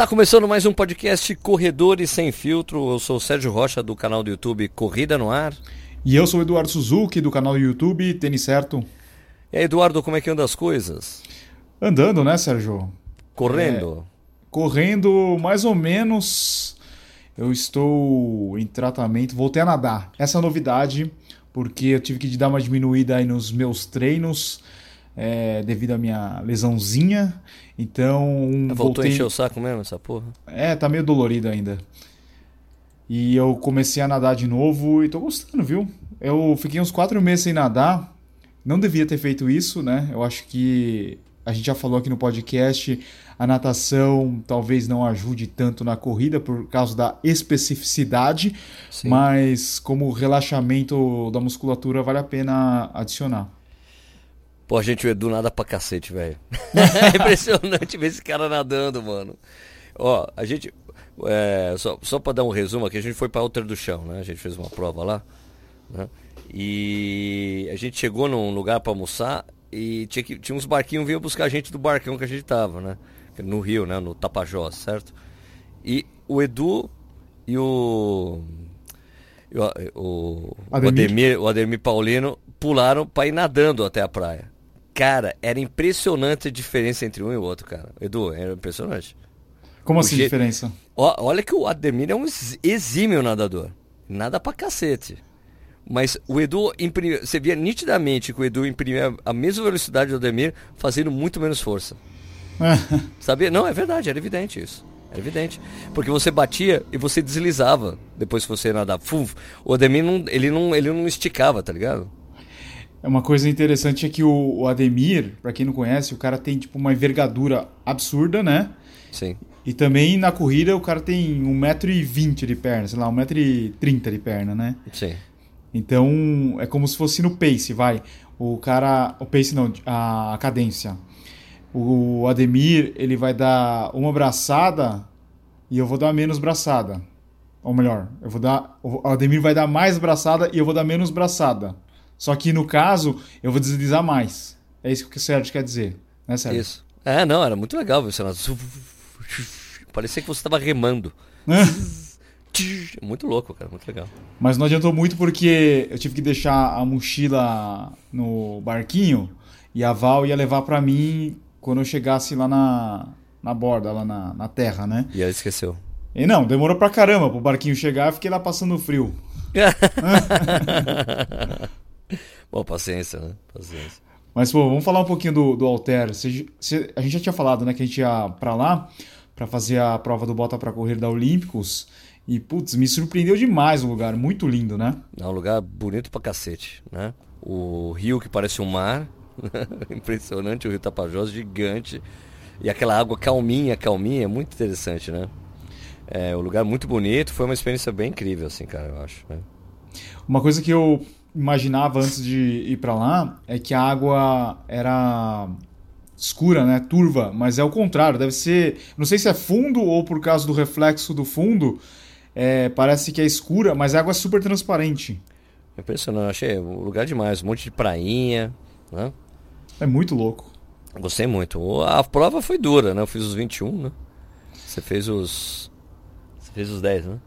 Está começando mais um podcast Corredores Sem Filtro. Eu sou o Sérgio Rocha do canal do YouTube Corrida no Ar. E eu sou o Eduardo Suzuki do canal do YouTube Tênis Certo. E aí, Eduardo, como é que anda as coisas? Andando, né, Sérgio? Correndo? É, correndo mais ou menos. Eu estou em tratamento, voltei a nadar. Essa é a novidade, porque eu tive que dar uma diminuída aí nos meus treinos é, devido à minha lesãozinha. Então. Voltou voltei... a encher o saco mesmo essa porra? É, tá meio dolorido ainda. E eu comecei a nadar de novo e tô gostando, viu? Eu fiquei uns quatro meses sem nadar. Não devia ter feito isso, né? Eu acho que a gente já falou aqui no podcast, a natação talvez não ajude tanto na corrida por causa da especificidade, Sim. mas como relaxamento da musculatura vale a pena adicionar. Pô, gente, o Edu nada pra cacete, velho. é impressionante ver esse cara nadando, mano. Ó, a gente. É, só, só pra dar um resumo aqui, a gente foi pra Alter do Chão, né? A gente fez uma prova lá. Né? E a gente chegou num lugar pra almoçar e tinha, que, tinha uns barquinhos vinham buscar a gente do barcão que a gente tava, né? No Rio, né? No Tapajós, certo? E o Edu e o. O, o, Ademir. o, Ademir, o Ademir Paulino pularam para ir nadando até a praia. Cara, era impressionante a diferença entre um e o outro, cara. Edu, era impressionante. Como o assim jeito... diferença? olha que o Ademir é um exímio nadador. Nada pra cacete. Mas o Edu imprimia, você via nitidamente que o Edu imprimia a mesma velocidade do Ademir, fazendo muito menos força. Sabia? Não, é verdade, era evidente isso. Era evidente. Porque você batia e você deslizava depois que você nadava. Fuf, o Ademir não, ele não, ele não esticava, tá ligado? É uma coisa interessante é que o, o Ademir, para quem não conhece, o cara tem tipo uma envergadura absurda, né? Sim. E também na corrida o cara tem 1,20m de perna, sei lá, 1,30m de perna, né? Sim. Então é como se fosse no pace, vai. O cara. O pace não, a, a cadência. O Ademir, ele vai dar uma braçada e eu vou dar menos braçada. Ou melhor, eu vou dar. O Ademir vai dar mais braçada e eu vou dar menos braçada. Só que no caso, eu vou deslizar mais. É isso que o Sérgio quer dizer, né, Sérgio? Isso. É, não, era muito legal ver você Parecia que você estava remando. muito louco, cara, muito legal. Mas não adiantou muito porque eu tive que deixar a mochila no barquinho e a Val ia levar para mim quando eu chegasse lá na, na borda, lá na, na terra, né? E ela esqueceu. E não, demorou pra caramba pro barquinho chegar, eu fiquei lá passando frio. Bom, paciência, né? Paciência. Mas, pô, vamos falar um pouquinho do, do Alter. Você, você, a gente já tinha falado, né, que a gente ia pra lá para fazer a prova do Bota para Correr da Olímpicos. E, putz, me surpreendeu demais o lugar. Muito lindo, né? É um lugar bonito pra cacete, né? O rio que parece um mar. Impressionante, o rio Tapajós, gigante. E aquela água calminha, calminha, muito interessante, né? É um lugar muito bonito. Foi uma experiência bem incrível, assim, cara, eu acho. Né? Uma coisa que eu imaginava antes de ir para lá é que a água era escura, né, turva, mas é o contrário, deve ser, não sei se é fundo ou por causa do reflexo do fundo, é, parece que é escura, mas a água é super transparente. Impressionante, achei um lugar demais, um monte de prainha, né? É muito louco. Gostei muito. A prova foi dura, né? Eu fiz os 21, né? Você fez os Você fez os 10, né?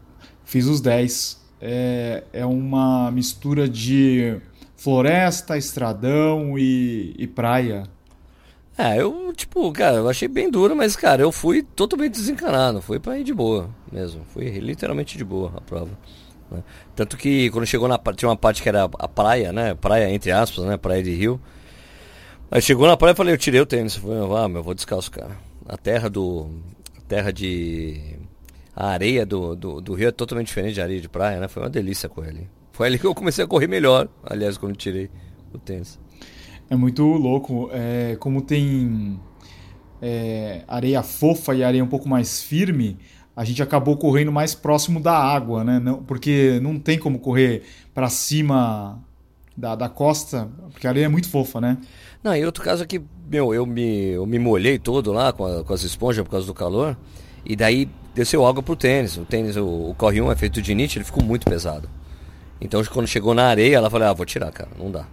Fiz os 10 é, é uma mistura de floresta, estradão e, e praia. É, eu, tipo, cara, eu achei bem duro, mas, cara, eu fui totalmente desencanado. Fui pra ir de boa mesmo. Fui literalmente de boa a prova. Né? Tanto que quando chegou na tinha uma parte que era a praia, né? Praia, entre aspas, né? Praia de rio. Aí chegou na praia e falei, eu tirei o tênis. Falei, ah, meu, eu vou descalço, cara. A terra do. A terra de a areia do, do, do, rio é totalmente diferente de areia de praia, né? Foi uma delícia correr ali. Foi ali que eu comecei a correr melhor, aliás, quando tirei o tênis. É muito louco. É, como tem é, areia fofa e areia um pouco mais firme, a gente acabou correndo mais próximo da água, né? Não, porque não tem como correr para cima da, da costa, porque a areia é muito fofa, né? Não, e outro caso é que, meu, eu me, eu me molhei todo lá com, a, com as esponjas por causa do calor. E daí desceu água pro tênis. O tênis, o, o Corre 1 é feito de nit, ele ficou muito pesado. Então quando chegou na areia, ela falou, ah, vou tirar, cara, não dá.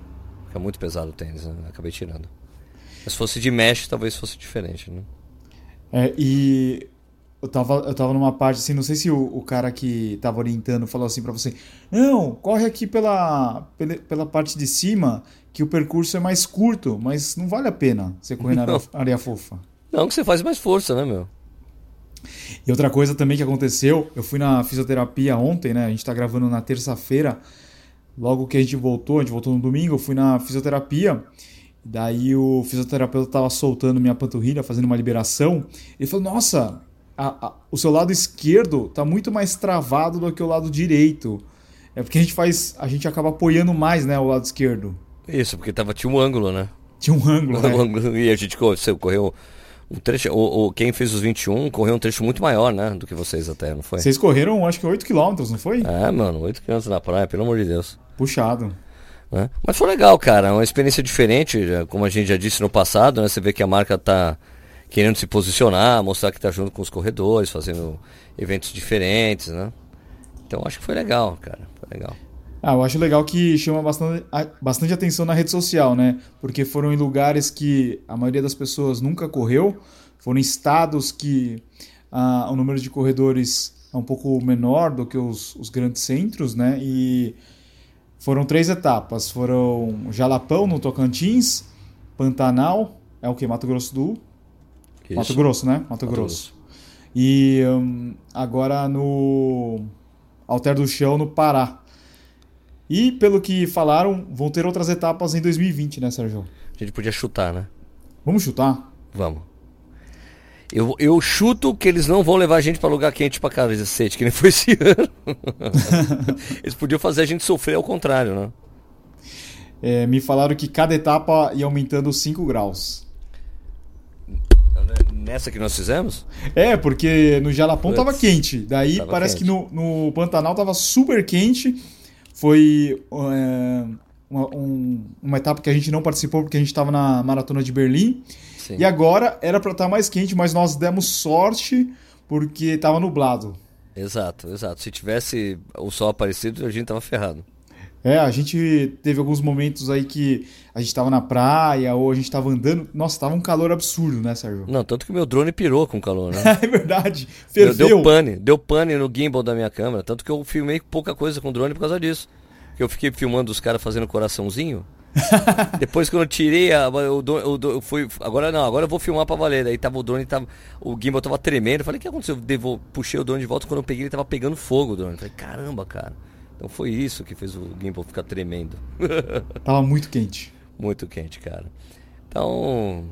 Fica muito pesado o tênis, né? Acabei tirando. Mas se fosse de mesh, talvez fosse diferente, né? É, e eu tava, eu tava numa parte assim, não sei se o, o cara que tava orientando falou assim para você: Não, corre aqui pela, pela, pela, parte de cima, que o percurso é mais curto, mas não vale a pena você correr na areia, areia fofa. Não, que você faz mais força, né, meu? E outra coisa também que aconteceu, eu fui na fisioterapia ontem, né? A gente tá gravando na terça-feira. Logo que a gente voltou, a gente voltou no domingo, eu fui na fisioterapia. Daí o fisioterapeuta tava soltando minha panturrilha, fazendo uma liberação. Ele falou: Nossa, a, a, o seu lado esquerdo tá muito mais travado do que o lado direito. É porque a gente faz. A gente acaba apoiando mais, né, o lado esquerdo. Isso, porque tava, tinha um ângulo, né? Tinha um ângulo, né? E a gente você correu um trecho. O, o, quem fez os 21 correu um trecho muito maior, né? Do que vocês até, não foi? Vocês correram, acho que 8 km, não foi? É, mano, 8 km na praia, pelo amor de Deus. Puxado. Né? Mas foi legal, cara. Uma experiência diferente, como a gente já disse no passado, né? Você vê que a marca tá querendo se posicionar, mostrar que está junto com os corredores, fazendo eventos diferentes, né? Então acho que foi legal, cara. Foi legal. Ah, eu acho legal que chama bastante, bastante atenção na rede social, né? Porque foram em lugares que a maioria das pessoas nunca correu, foram em estados que ah, o número de corredores é um pouco menor do que os, os grandes centros, né? E foram três etapas. Foram Jalapão, no Tocantins, Pantanal, é o que? Mato Grosso do isso. Mato Grosso, né? Mato, Mato Grosso. Grosso. E um, agora no Alter do Chão, no Pará. E pelo que falaram, vão ter outras etapas em 2020, né, Sérgio? A gente podia chutar, né? Vamos chutar? Vamos. Eu, eu chuto que eles não vão levar a gente para lugar quente pra cacete, que nem foi esse ano. eles podiam fazer a gente sofrer ao contrário, né? É, me falaram que cada etapa ia aumentando 5 graus. Nessa que nós fizemos? É, porque no Jalapão tava quente. Daí tava parece quente. que no, no Pantanal tava super quente. Foi é, uma, um, uma etapa que a gente não participou porque a gente estava na maratona de Berlim. Sim. E agora era para estar tá mais quente, mas nós demos sorte porque estava nublado. Exato, exato. Se tivesse o sol aparecido, a gente tava ferrado. É, a gente teve alguns momentos aí que a gente tava na praia ou a gente tava andando. Nossa, tava um calor absurdo, né, Sérgio? Não, tanto que meu drone pirou com calor, né? é verdade. Ferveu. Deu pane, deu pane no gimbal da minha câmera. Tanto que eu filmei pouca coisa com o drone por causa disso. Que eu fiquei filmando os caras fazendo coraçãozinho. Depois que eu tirei a, o, o, eu fui, agora não, agora eu vou filmar pra valer. Daí tava o drone, tava, o gimbal tava tremendo. Eu falei, o que aconteceu? Eu devo, puxei o drone de volta, quando eu peguei ele tava pegando fogo o drone. Eu falei, caramba, cara. Então foi isso que fez o gimbal ficar tremendo. Tava muito quente. Muito quente, cara. Então.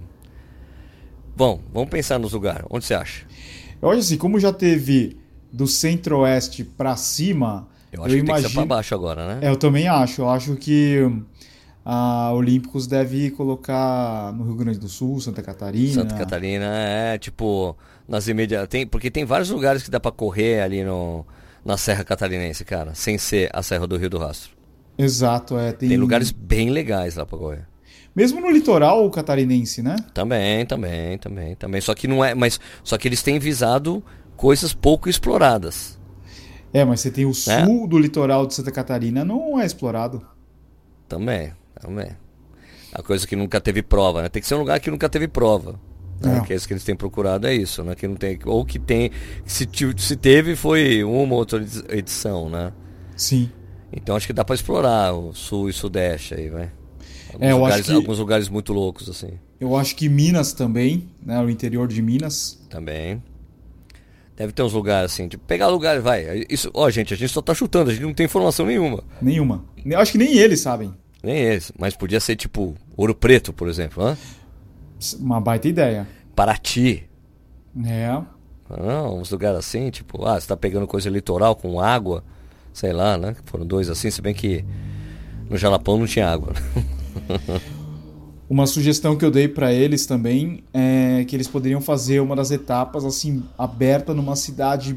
Bom, vamos pensar nos lugares. Onde você acha? Eu acho assim, como já teve do centro-oeste para cima. Eu acho eu que imagino... tem que ser pra baixo agora, né? É, eu também acho. Eu acho que a Olímpicos deve colocar no Rio Grande do Sul, Santa Catarina. Santa Catarina é tipo nas imediatas. Porque tem vários lugares que dá para correr ali no na Serra Catarinense, cara, sem ser a Serra do Rio do Rastro. Exato, é. Tem, tem lugares bem legais lá pra correr. Mesmo no litoral catarinense, né? Também, também, também, também. Só que não é, mas só que eles têm visado coisas pouco exploradas. É, mas você tem o né? sul do litoral de Santa Catarina, não é explorado. Também, também. A coisa que nunca teve prova, né? Tem que ser um lugar que nunca teve prova. Né? Que é isso que eles têm procurado é isso, né? Que não tem ou que tem se, se teve foi uma ou outra edição, né? Sim. Então acho que dá para explorar o sul e sudeste aí, vai. Alguns, é, eu lugares, que, alguns lugares muito loucos assim. Eu acho que Minas também, né? O interior de Minas. Também. Deve ter uns lugares assim, tipo, pegar lugares, vai. Isso, ó, gente, a gente só tá chutando, a gente não tem informação nenhuma. Nenhuma. Eu acho que nem eles sabem. Nem eles, mas podia ser tipo Ouro Preto, por exemplo, hã? Uma baita ideia. Paraty. É. Ah, uns lugares assim, tipo, ah, você tá pegando coisa litoral com água, sei lá, né? Foram dois assim, se bem que no Jalapão não tinha água. Uma sugestão que eu dei para eles também é que eles poderiam fazer uma das etapas assim aberta numa cidade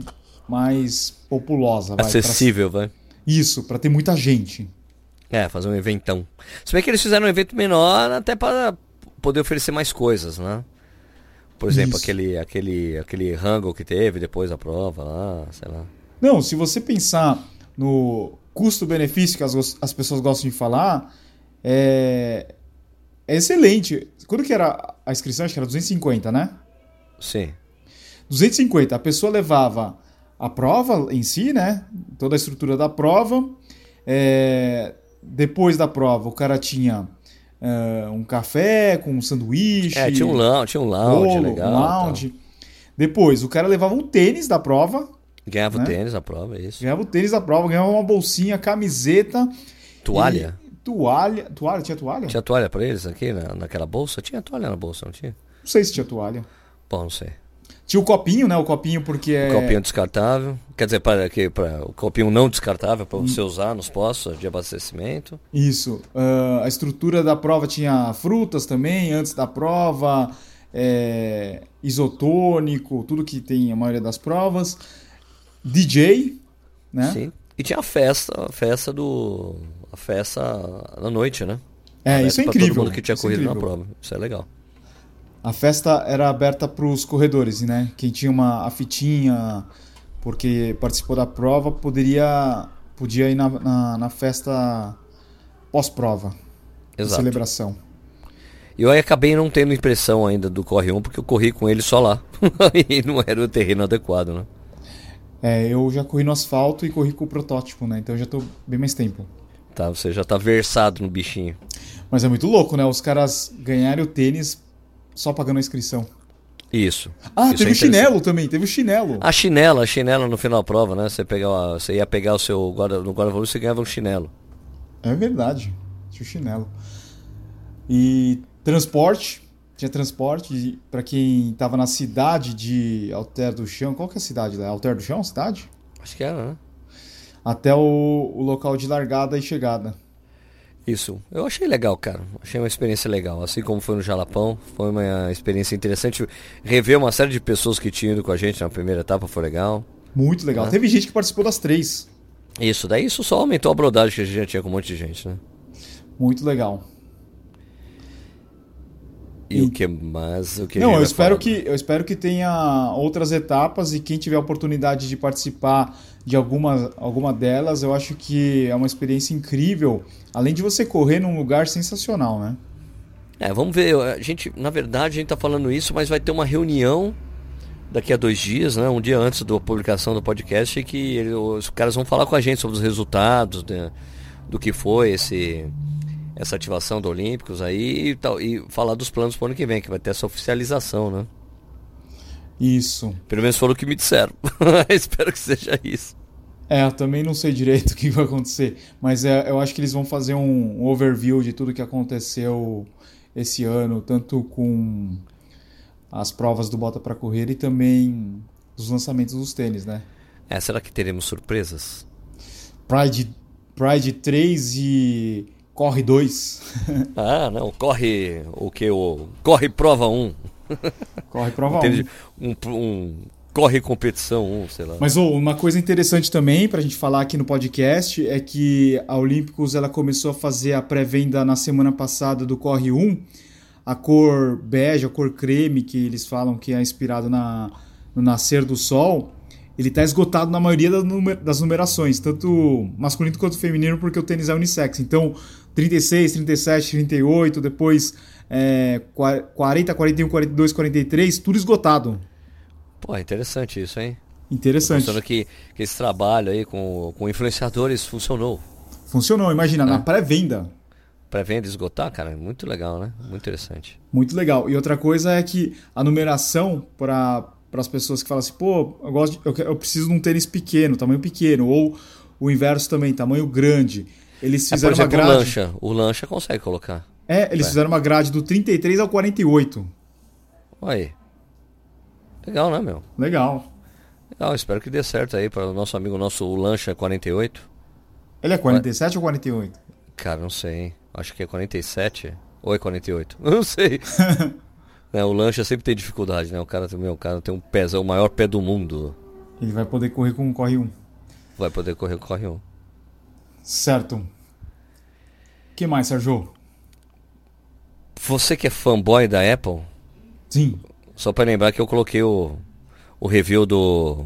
mais populosa, vai, acessível, pra... vai. Isso, para ter muita gente. É, fazer um eventão. Se bem que eles fizeram um evento menor até para poder oferecer mais coisas, né? Por exemplo, aquele, aquele, aquele rango que teve depois da prova lá, sei lá. Não, se você pensar no custo-benefício que as, as pessoas gostam de falar, é, é excelente. Quando que era a inscrição? Acho que era 250, né? Sim. 250. A pessoa levava a prova em si, né? Toda a estrutura da prova. É, depois da prova, o cara tinha uh, um café com um sanduíche. É, tinha um lounge, tinha um lounge bolo, legal. Um lounge. Depois, o cara levava um tênis da prova. Ganhava né? o tênis da prova, é isso. Ganhava o tênis da prova, ganhava uma bolsinha, camiseta. Toalha? E... Toalha. Toalha? Tinha toalha? Tinha toalha pra eles aqui na, naquela bolsa? Tinha toalha na bolsa, não tinha? Não sei se tinha toalha. Bom, não sei. Tinha o copinho, né? O copinho porque é. O copinho descartável. Quer dizer, para, que, para o copinho não descartável para você usar nos postos de abastecimento. Isso. Uh, a estrutura da prova tinha frutas também, antes da prova, é, isotônico, tudo que tem a maioria das provas. DJ, né? Sim. E tinha a festa, a festa do. A festa na noite, né? É, isso é incrível. Todo mundo que tinha corrido na prova. Isso é legal. A festa era aberta para os corredores, né? Quem tinha uma a fitinha, porque participou da prova, poderia podia ir na, na, na festa pós-prova. Exato. Celebração. Eu aí acabei não tendo impressão ainda do Corre 1, porque eu corri com ele só lá. e não era o terreno adequado, né? É, eu já corri no asfalto e corri com o protótipo, né? Então eu já tô bem mais tempo. Tá, você já tá versado no bichinho. Mas é muito louco, né? Os caras ganharem o tênis só pagando a inscrição. Isso. Ah, Isso teve é o chinelo também, teve o chinelo. A chinela, a chinela no final da prova, né? Você, pegava, você ia pegar o seu guarda, no guarda-volume você ganhava um chinelo. É verdade, tinha o chinelo. E transporte, tinha transporte para quem estava na cidade de Alter do Chão. Qual que é a cidade lá? Alter do Chão, cidade? Acho que era, né? Até o, o local de largada e chegada. Isso. Eu achei legal, cara. Achei uma experiência legal. Assim como foi no Jalapão, foi uma experiência interessante. Rever uma série de pessoas que tinham ido com a gente na primeira etapa foi legal. Muito legal. Né? Teve gente que participou das três. Isso, daí isso só aumentou a brodagem que a gente já tinha com um monte de gente, né? Muito legal. E, e... o que mais? O que Não, eu espero que eu espero que tenha outras etapas e quem tiver a oportunidade de participar de alguma, alguma delas, eu acho que é uma experiência incrível, além de você correr num lugar sensacional, né? É, vamos ver. A gente, na verdade, a gente está falando isso, mas vai ter uma reunião daqui a dois dias, né? Um dia antes da publicação do podcast, que ele, os caras vão falar com a gente sobre os resultados né, do que foi esse essa ativação do Olímpicos aí e, tal, e falar dos planos para o ano que vem, que vai ter essa oficialização, né? Isso. Pelo menos foram o que me disseram. Espero que seja isso. É, eu também não sei direito o que vai acontecer, mas é, eu acho que eles vão fazer um, overview de tudo que aconteceu esse ano, tanto com as provas do Bota para Correr e também dos lançamentos dos tênis, né? É, será que teremos surpresas? Pride, Pride 3 e Corre 2. ah, não, corre o que? O Corre Prova 1. Corre prova 1. Um, um, corre competição 1, sei lá. Mas oh, uma coisa interessante também para a gente falar aqui no podcast é que a Olímpicos ela começou a fazer a pré-venda na semana passada do Corre 1. A cor bege, a cor creme, que eles falam que é inspirado na, no nascer do sol, ele está esgotado na maioria das numerações, tanto masculino quanto feminino, porque o tênis é unissex. Então, 36, 37, 38, depois é, 40, 41, 42, 43, tudo esgotado. Pô, interessante isso, hein? Interessante. Mostrando que, que esse trabalho aí com, com influenciadores funcionou. Funcionou, imagina, é. na pré-venda. Pré-venda esgotar, cara, muito legal, né? Muito interessante. Muito legal. E outra coisa é que a numeração para as pessoas que falam assim, pô, eu, gosto de, eu, eu preciso de um tênis pequeno, tamanho pequeno, ou o inverso também, tamanho grande. Eles fizeram é, por exemplo, uma grade. O lancha, o lancha consegue colocar. É, eles fizeram uma grade do 33 ao 48. Olha Legal, né, meu? Legal. Legal, espero que dê certo aí para o nosso amigo nosso, o Lancha 48. Ele é 47 ou 48? Cara, não sei. Acho que é 47 ou é 48. Não sei. é, o Lancha sempre tem dificuldade, né? O cara, meu, o cara tem um pezão, o maior pé do mundo. Ele vai poder correr com o Corre 1. Vai poder correr com o Corre 1. Certo. O que mais, Sérgio? Você que é fanboy da Apple? Sim. Só para lembrar que eu coloquei o, o review do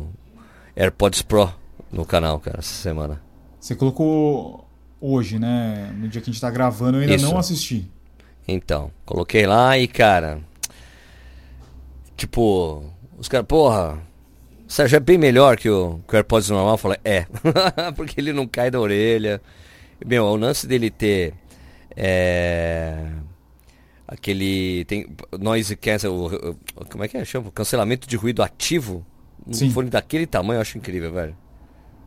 AirPods Pro no canal, cara, essa semana. Você colocou hoje, né? No dia que a gente tá gravando, eu ainda Isso. não assisti. Então, coloquei lá e, cara. Tipo, Os caras, porra, Sérgio é bem melhor que o, que o AirPods normal. Eu falei, é. Porque ele não cai da orelha. Meu, o lance dele ter. É, aquele. Tem noise cancel. Como é que é? Chama? Cancelamento de ruído ativo. Um fone daquele tamanho eu acho incrível, velho.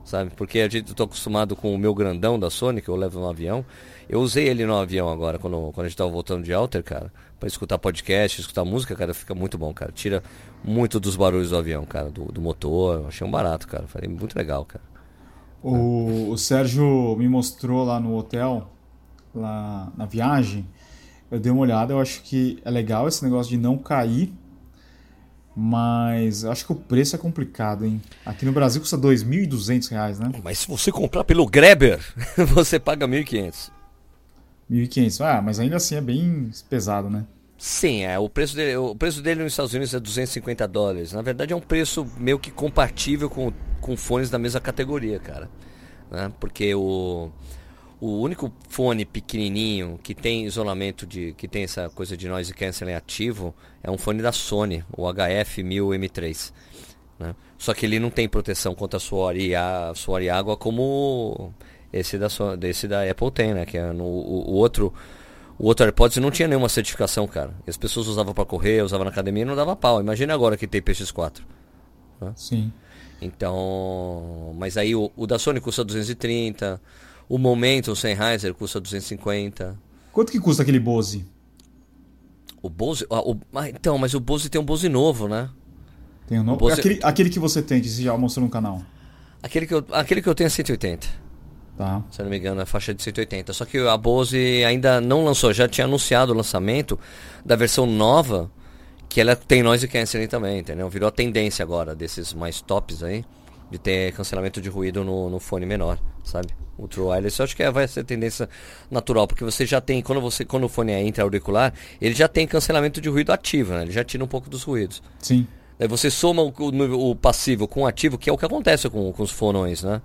Sabe? Porque a gente tô acostumado com o meu grandão da Sony, que eu levo no avião. Eu usei ele no avião agora, quando, quando a gente tava voltando de Alter, cara, para escutar podcast, escutar música, cara, fica muito bom, cara. Tira muito dos barulhos do avião, cara, do, do motor. Achei um barato, cara. Falei, muito legal, cara. O, o Sérgio me mostrou lá no hotel, lá na viagem. Eu dei uma olhada, eu acho que é legal esse negócio de não cair mas acho que o preço é complicado, hein? Aqui no Brasil custa R$ 2.200, né? Mas se você comprar pelo Greber, você paga R$ 1.500. 1.500. Ah, mas ainda assim é bem pesado, né? Sim, é. O preço, dele, o preço dele nos Estados Unidos é 250 dólares. Na verdade é um preço meio que compatível com, com fones da mesma categoria, cara. Né? Porque o, o único fone pequenininho que tem isolamento de que tem essa coisa de noise cancelling ativo é um fone da Sony, o HF1000M3. Né? Só que ele não tem proteção contra suor e, a, suor e água como esse da, desse da Apple tem, né? Que é no, o, o outro o outro AirPods não tinha nenhuma certificação, cara. as pessoas usavam para correr, usavam na academia e não dava pau. Imagina agora que tem PX4. Né? Sim. Então, mas aí o, o da Sony custa 230, o Momentum Sennheiser custa 250. Quanto que custa aquele Bose? O Bose? Ah, o, ah, então, mas o Bose tem um Bose novo, né? Tem um novo? Bose... Aquele, aquele que você tem, que você já mostrou no canal. Aquele que eu, aquele que eu tenho é 180. Tá. Se eu não me engano, é faixa de 180. Só que a Bose ainda não lançou, já tinha anunciado o lançamento da versão nova, que ela tem noise cancelling também, entendeu? Virou a tendência agora desses mais tops aí, de ter cancelamento de ruído no, no fone menor, sabe? o True Wireless. Eu acho que é, vai ser tendência natural, porque você já tem, quando, você, quando o fone é intra-auricular, ele já tem cancelamento de ruído ativo, né? Ele já tira um pouco dos ruídos. Sim. Aí você soma o, o, o passivo com o ativo, que é o que acontece com, com os fonões, né?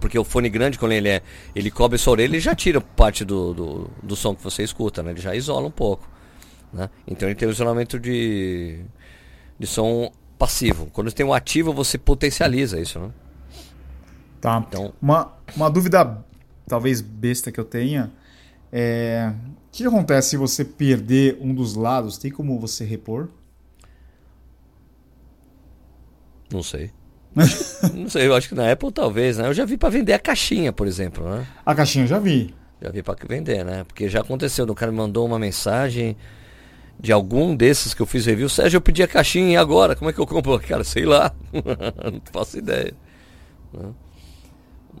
Porque o fone grande, quando ele é. Ele cobre sua orelha, ele já tira parte do, do, do som que você escuta, né? Ele já isola um pouco. Né? Então ele tem o isolamento de, de som passivo. Quando tem o ativo, você potencializa isso, né? Tá. Então... Uma, uma dúvida, talvez besta que eu tenha, é. O que acontece se você perder um dos lados? Tem como você repor? Não sei. Não sei, eu acho que na Apple talvez, né? Eu já vi para vender a caixinha, por exemplo, né? A caixinha eu já vi. Já vi para vender, né? Porque já aconteceu, o cara me mandou uma mensagem de algum desses que eu fiz review, Sérgio, eu pedi a caixinha e agora? Como é que eu compro? Cara, sei lá. não faço ideia. Né?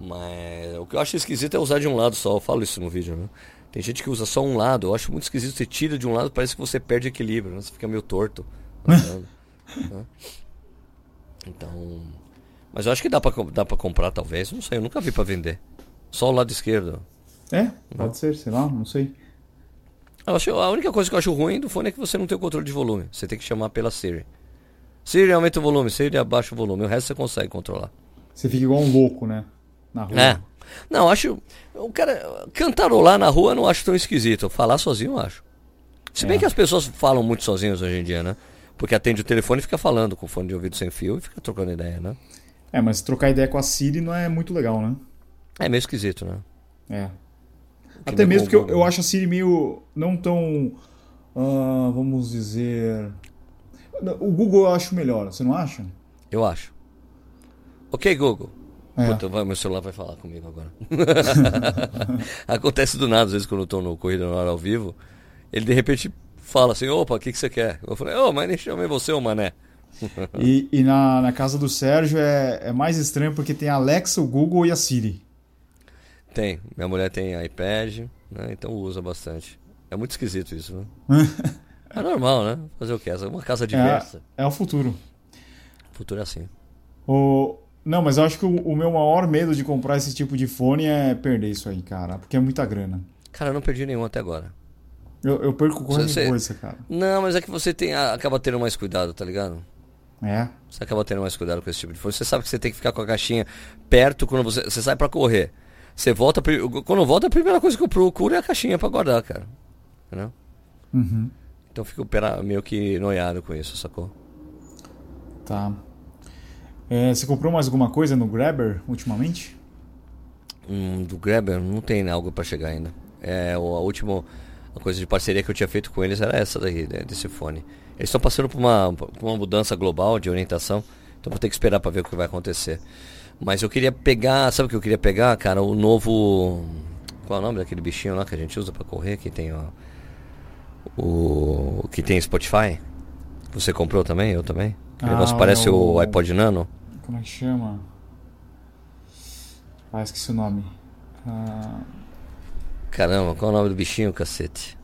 Mas o que eu acho esquisito é usar de um lado só. Eu falo isso no vídeo, né? Tem gente que usa só um lado. Eu acho muito esquisito. Você tira de um lado, parece que você perde equilíbrio, né? Você fica meio torto. né? Então. Mas eu acho que dá pra, dá pra comprar, talvez. Não sei, eu nunca vi pra vender. Só o lado esquerdo. É, pode ser, sei lá, não sei. Eu acho, a única coisa que eu acho ruim do fone é que você não tem o controle de volume. Você tem que chamar pela Siri. Siri aumenta o volume, Siri abaixa o volume. O resto você consegue controlar. Você fica igual um louco, né? na rua. É. Não, acho. O cara. Cantarolar na rua não acho tão esquisito. Falar sozinho eu acho. Se bem é. que as pessoas falam muito sozinhas hoje em dia, né? Porque atende o telefone e fica falando com fone de ouvido sem fio e fica trocando ideia, né? É, mas trocar ideia com a Siri não é muito legal, né? É meio esquisito, né? É. Até mesmo porque eu, eu acho a Siri meio. não tão. Uh, vamos dizer. O Google eu acho melhor, você não acha? Eu acho. Ok, Google. É. Puta, meu celular vai falar comigo agora. Acontece do nada, às vezes, quando eu tô no Corrida no Ar ao vivo, ele de repente fala assim, opa, o que, que você quer? Eu falei, ô, oh, mas nem chamei você, ô mané. e, e na, na casa do Sérgio é, é mais estranho porque tem a Alexa, o Google e a Siri. Tem. Minha mulher tem iPad, né? Então usa bastante. É muito esquisito isso, né? é normal, né? Fazer o quê? É uma casa diversa. É, é o futuro. O futuro é assim. O, não, mas eu acho que o, o, meu maior medo de comprar esse tipo de fone é perder isso aí, cara. Porque é muita grana. Cara, eu não perdi nenhum até agora. Eu, eu perco qualquer você, coisa, cara. Não, mas é que você tem, acaba tendo mais cuidado, tá ligado? É. Você acaba tendo mais cuidado com esse tipo de fone. Você sabe que você tem que ficar com a caixinha perto quando você, você sai para correr. Você volta. Quando volta, a primeira coisa que eu procuro é a caixinha para guardar, cara. Entendeu? Uhum. Então eu fico meio que noiado com isso, sacou? Tá. É, você comprou mais alguma coisa no Grabber ultimamente? Hum, do Grabber não tem algo para chegar ainda. É, a última a coisa de parceria que eu tinha feito com eles era essa daí, né, desse fone. Eles estão passando por uma, por uma mudança global de orientação, então vou ter que esperar para ver o que vai acontecer. Mas eu queria pegar, sabe o que eu queria pegar, cara? O novo. Qual é o nome daquele bichinho lá que a gente usa para correr? Que tem ó, o. Que tem Spotify? Você comprou também? Eu também? O ah, negócio parece o... o iPod Nano. Como é que chama? Ah, esqueci o nome. Ah... Caramba, qual é o nome do bichinho, cacete?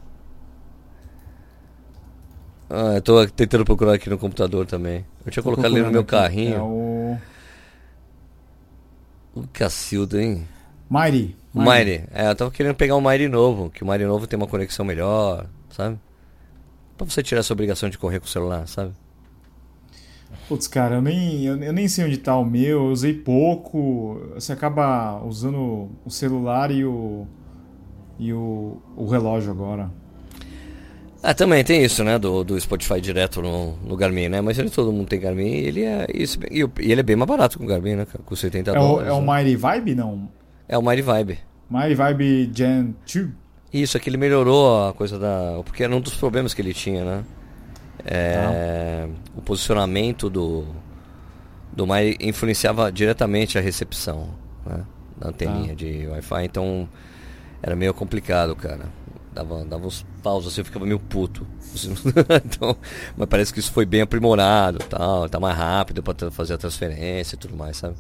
Ah, eu tô tentando procurar aqui no computador também. Eu tinha colocado ele no meu aqui. carrinho. É o. O Cacildo, hein? Mighty. Mighty. É, eu tava querendo pegar um Mighty novo, que o Mighty novo tem uma conexão melhor, sabe? Pra você tirar essa obrigação de correr com o celular, sabe? Putz, cara, eu nem, eu, eu, nem sei onde tá o meu, eu usei pouco. Você acaba usando o celular e o, e o, o relógio agora. Ah, também tem isso, né? Do, do Spotify direto no, no Garmin, né? Mas ele, todo mundo tem Garmin e ele é. Isso, e, ele é bem mais barato que o Garmin, né? Com 70 é dólares. O, é né? o Mighty Vibe, não? É o Mighty Vibe. Mighty Vibe Gen 2? Isso, aqui ele melhorou a coisa da. Porque era um dos problemas que ele tinha, né? É, ah. O posicionamento do. Do Mighty influenciava diretamente a recepção, né? Da anteninha ah. de Wi-Fi. Então era meio complicado, cara. Dava, dava uns paus assim, eu ficava meio puto. então, mas parece que isso foi bem aprimorado, tal, tá mais rápido para fazer a transferência e tudo mais, sabe?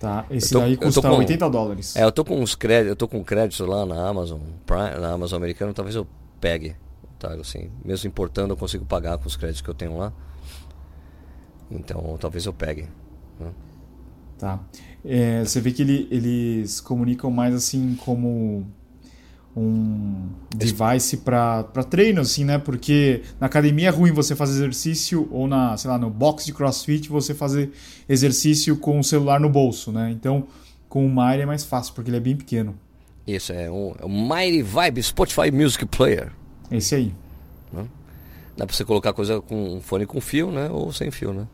Tá, esse tô, daí custa com, 80 dólares. É, eu tô com uns créditos, eu tô com créditos lá na Amazon, Prime, na Amazon americana, talvez eu pegue, tá, assim, mesmo importando eu consigo pagar com os créditos que eu tenho lá. Então, talvez eu pegue. Né? Tá. É, você vê que ele, eles comunicam mais assim como um device para treino, assim, né? Porque na academia é ruim você fazer exercício ou na, sei lá, no box de CrossFit você fazer exercício com o celular no bolso, né? Então, com o Mighty é mais fácil porque ele é bem pequeno. Isso é o, é Mighty Vibe Spotify Music Player. Esse aí. Né? Dá para você colocar coisa com um fone com fio, né? Ou sem fio, né?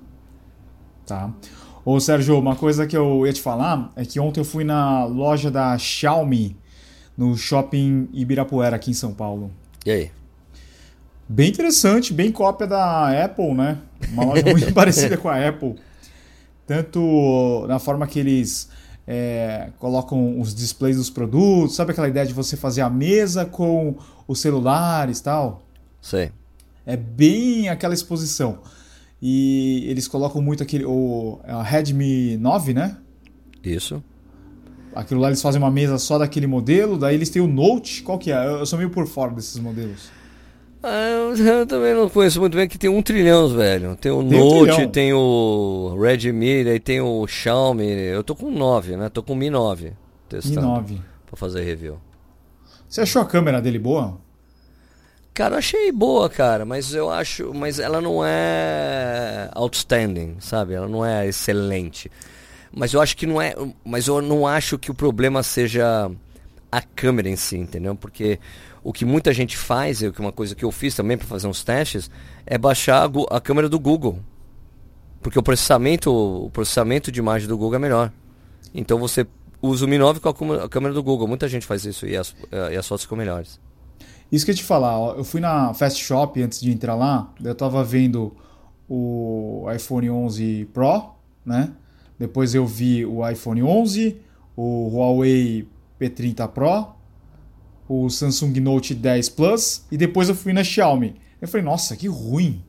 Tá. Ô Sérgio, uma coisa que eu ia te falar é que ontem eu fui na loja da Xiaomi no shopping Ibirapuera, aqui em São Paulo. E aí? Bem interessante, bem cópia da Apple, né? Uma loja muito parecida com a Apple. Tanto na forma que eles é, colocam os displays dos produtos, sabe aquela ideia de você fazer a mesa com os celulares e tal? Sei. É bem aquela exposição. E eles colocam muito aquele. O, a Redmi 9, né? Isso. Aquilo lá eles fazem uma mesa só daquele modelo, daí eles têm o Note. Qual que é? Eu sou meio por fora desses modelos. Ah, eu, também não conheço muito bem que tem um trilhão, velho. Tem o tem Note, um tem o Redmi, aí tem o Xiaomi. Eu tô com 9, né? Tô com Mi 9 testando. Mi 9. Pra fazer review. Você achou a câmera dele boa? Cara, eu achei boa, cara, mas eu acho. Mas ela não é outstanding, sabe? Ela não é excelente. Mas eu acho que não é. Mas eu não acho que o problema seja a câmera em si, entendeu? Porque o que muita gente faz, e uma coisa que eu fiz também para fazer uns testes, é baixar a, a, câmera do Google. Porque o processamento, o processamento de imagem do Google é melhor. Então você usa o Mi 9 com a, câmera do Google. Muita gente faz isso e as, e as fotos ficam melhores. Isso que eu te falar, ó, eu fui na Fast Shop antes de entrar lá, eu tava vendo o iPhone 11 Pro, né? Depois eu vi o iPhone 11, o Huawei P30 Pro, o Samsung Note 10 Plus e depois eu fui na Xiaomi. Eu falei, nossa, que ruim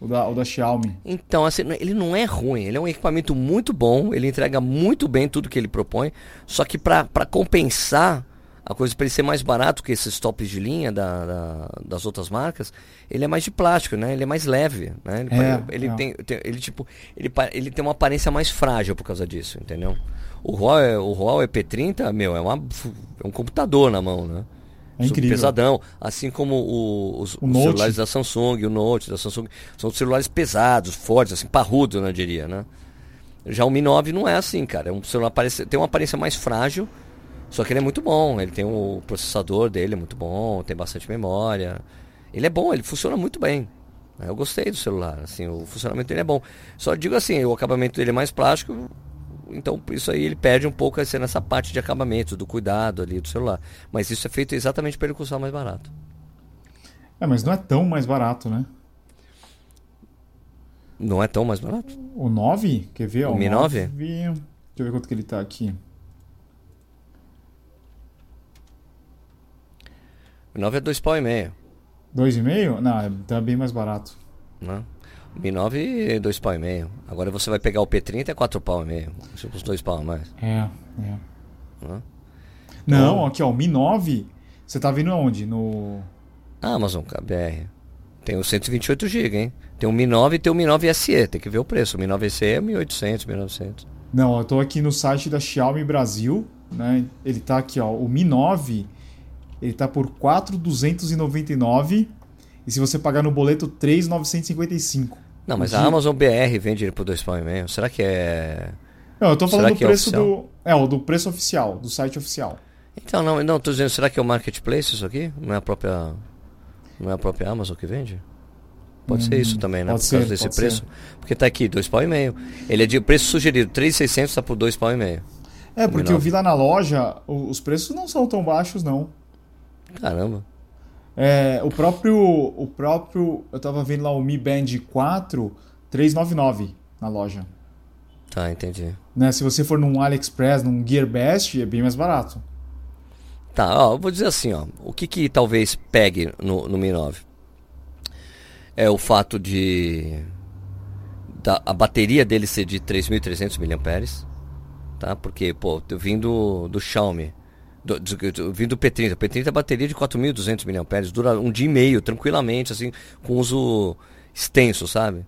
o da, o da Xiaomi. Então, assim, ele não é ruim, ele é um equipamento muito bom, ele entrega muito bem tudo que ele propõe, só que para compensar a coisa para ele ser mais barato que esses tops de linha da, da, das outras marcas, ele é mais de plástico, né? Ele é mais leve, né? Ele, é, ele é. Tem, tem, ele tipo, ele, ele tem uma aparência mais frágil por causa disso, entendeu? O Huawei, o Huawei P30, meu, é, uma, é um computador na mão, né? É incrível. pesadão, assim como o, os, os celulares da Samsung, o Note da Samsung, são celulares pesados, fortes, assim, parrudos, eu diria, né? Já o Mi 9 não é assim, cara. É um celular parece, tem uma aparência mais frágil, só que ele é muito bom, ele tem o processador dele é muito bom, tem bastante memória. Ele é bom, ele funciona muito bem. Eu gostei do celular, assim, o funcionamento dele é bom. Só digo assim, o acabamento dele é mais plástico, então isso aí ele perde um pouco assim, nessa parte de acabamento, do cuidado ali do celular. Mas isso é feito exatamente para ele custar mais barato. É, mas não é tão mais barato, né? Não é tão mais barato? O 9? Quer ver? O Mi 9? 9? Deixa eu ver quanto que ele tá aqui. O 9 é dois pau e meio. 2,5? Não, é, tá bem mais barato. Né? O Mi 9 é dois pau e meio. Agora você vai pegar o P30 é quatro pau e meio. Tipo os dois pau a mais. É, é. Né? Não, Bom. aqui ó, o Mi 9, você tá vendo aonde? No... Amazon, BR. Tem o 128 GB, hein? Tem o Mi 9 e tem o Mi 9 SE. Tem que ver o preço. O Mi 9 SE é 1.800, 1.900. Não, eu tô aqui no site da Xiaomi Brasil, né? Ele tá aqui, ó, o Mi 9, ele tá por 4.299 e se você pagar no boleto 3.955. Não, mas a Amazon BR vende ele por dois pau e meio. Será que é... Não, eu tô falando do é preço oficial? do, é, o do preço oficial, do site oficial. Então, não, não, tô dizendo, será que é o Marketplace isso aqui? Não é a própria... Não é a própria Amazon que vende? Pode ser Hum, isso também, né? Por ser, causa desse preço. Porque tá aqui, dois pau e meio. Ele é de preço sugerido, 3,600 tá por dois pau e meio. É, porque eu 9. vi lá na loja, os preços não são tão baixos, não. Caramba. É, o próprio, o próprio, eu tava vendo lá o Mi Band 4, 399 na loja. Tá, entendi. Né? Se você for num AliExpress, num GearBest, é bem mais barato. Tá, ó, eu vou dizer assim, ó. O que que talvez pegue no, no Mi 9? É o fato de da, a bateria dele ser de 3.300 mAh, tá? Porque, pô, eu vim do, do Xiaomi, do, do, do, vim do P30. O P30 é bateria de 4.200 mAh, dura um dia e meio, tranquilamente, assim, com uso extenso, sabe?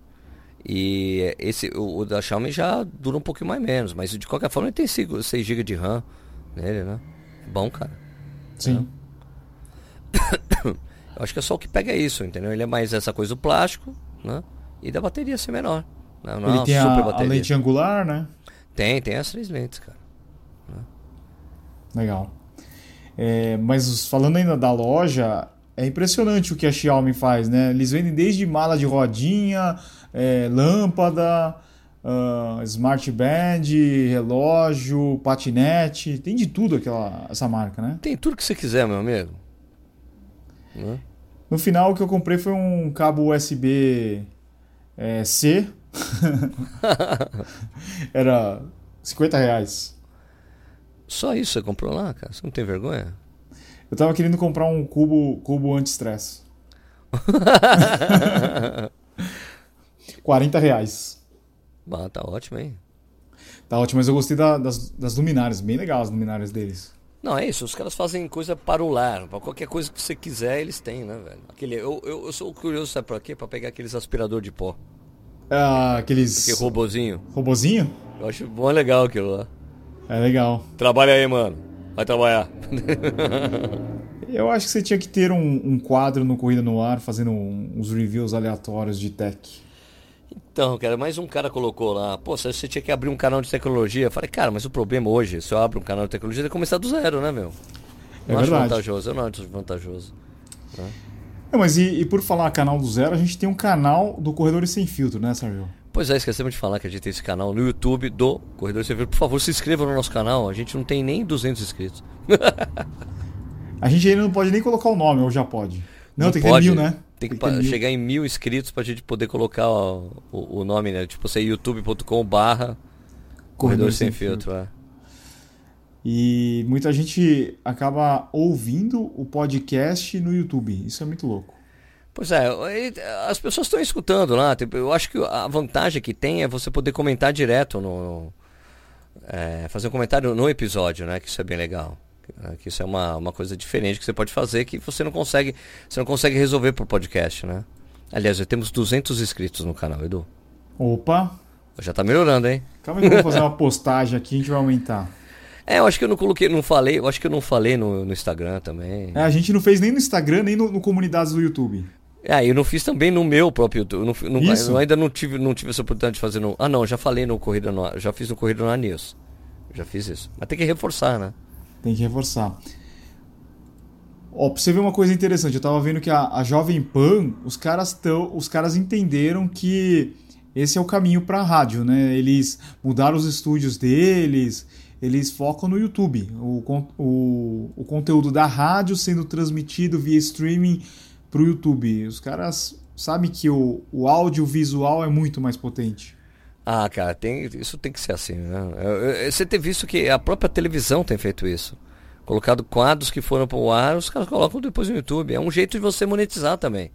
E esse, o, o da Xiaomi já dura um pouquinho mais menos, mas de qualquer forma ele tem 6 GB de RAM nele, né? Bom, cara. Sim. Eu acho que é só o que pega é isso, entendeu? Ele é mais essa coisa do plástico, né? E da bateria ser menor. Não, não é Ele uma tem a, a lente angular, né? Tem, tem as três lentes, cara. Legal. É, mas falando ainda da loja, é impressionante o que a Xiaomi faz, né? Eles vendem desde mala de rodinha, é, lâmpada, ah, smart band, relógio, patinete, tem de tudo aquela essa marca, né? Tem tudo que você quiser, meu amigo. Né? No final o que eu comprei foi um cabo USB é, C, era 50 reais. Só isso você comprou lá, cara? Você não tem vergonha? Eu tava querendo comprar um cubo, cubo anti-estresse. 40 reais. bah, tá ótimo, hein? Tá ótimo, mas eu gostei da- das, das luminárias, bem legal as luminárias deles. Não, é isso. Os caras fazem coisa para o lar. Pra qualquer coisa que você quiser, eles têm, né, velho? Aquele, eu, eu, eu sou curioso, sabe pra quê? Pra pegar aqueles aspirador de pó. Ah, aqueles Aquele robozinho. robozinho? Eu acho bom legal aquilo lá. É legal. Trabalha aí, mano. Vai trabalhar. Eu acho que você tinha que ter um, um quadro no Corrida no Ar fazendo um- uns reviews aleatórios de tech. Então, cara, mais um cara colocou lá, pô, você tinha que abrir um canal de tecnologia. Eu falei, cara, mas o problema hoje, se eu abro um canal de tecnologia, é começar do zero, né, meu? É Não acho verdade. vantajoso, eu não acho vantajoso. É, mas e, e por falar canal do zero, a gente tem um canal do Corredores Sem Filtro, né, Sérgio? Pois é, esquecemos de falar que a gente tem esse canal no YouTube do Corredor Sem Filtro. Por favor, se inscreva no nosso canal, a gente não tem nem 200 inscritos. A gente ainda não pode nem colocar o nome, ou já pode? Não, tem que pode. ter mil, né? Tem que, pa- mil. chegar em mil inscritos pra gente poder colocar ó, o, o nome, né? Tipo, você youtube.com barra Corredor Sem Filtro, é. E muita gente acaba ouvindo o podcast no YouTube. Isso é muito louco. Pois é, as pessoas estão escutando lá. tipo, Eu acho que a vantagem que tem é você poder comentar direto no. é, fazer um comentário no episódio, né? Que isso é bem legal. né, Que isso é uma, uma coisa diferente que você pode fazer que você não consegue. Você não consegue resolver por podcast, né? Aliás, já temos 200 inscritos no canal, Edu. Opa! Já tá melhorando, hein? Calma aí que eu vou fazer uma postagem aqui, a gente vai aumentar. É, eu acho que eu não coloquei, não falei, eu acho que eu não falei no, no Instagram também. É, a gente não fez nem no Instagram, nem no, no Comunidades do YouTube. Ah, eu não fiz também no meu próprio não não- eu ainda não tive, não tive essa oportunidade de fazer no. Ah, não, já falei no Corrida no já fiz no Corrida no News. Já fiz isso. Mas tem que reforçar, né? Tem que reforçar. Ó, pra você ver uma coisa interessante, eu tava vendo que a, a Jovem Pan, os caras tão, os caras entenderam que esse é o caminho para a rádio, né? Eles mudaram os estúdios deles, eles focam no YouTube. O, o, o conteúdo da rádio sendo transmitido via streaming para o YouTube. Os caras sabem que o, o audiovisual é muito mais potente. Ah, cara, tem, isso tem que ser assim, né? Você tem visto que a própria televisão tem feito isso. Colocado quadros que foram para o ar, os caras colocam depois no YouTube. É um jeito de você monetizar também.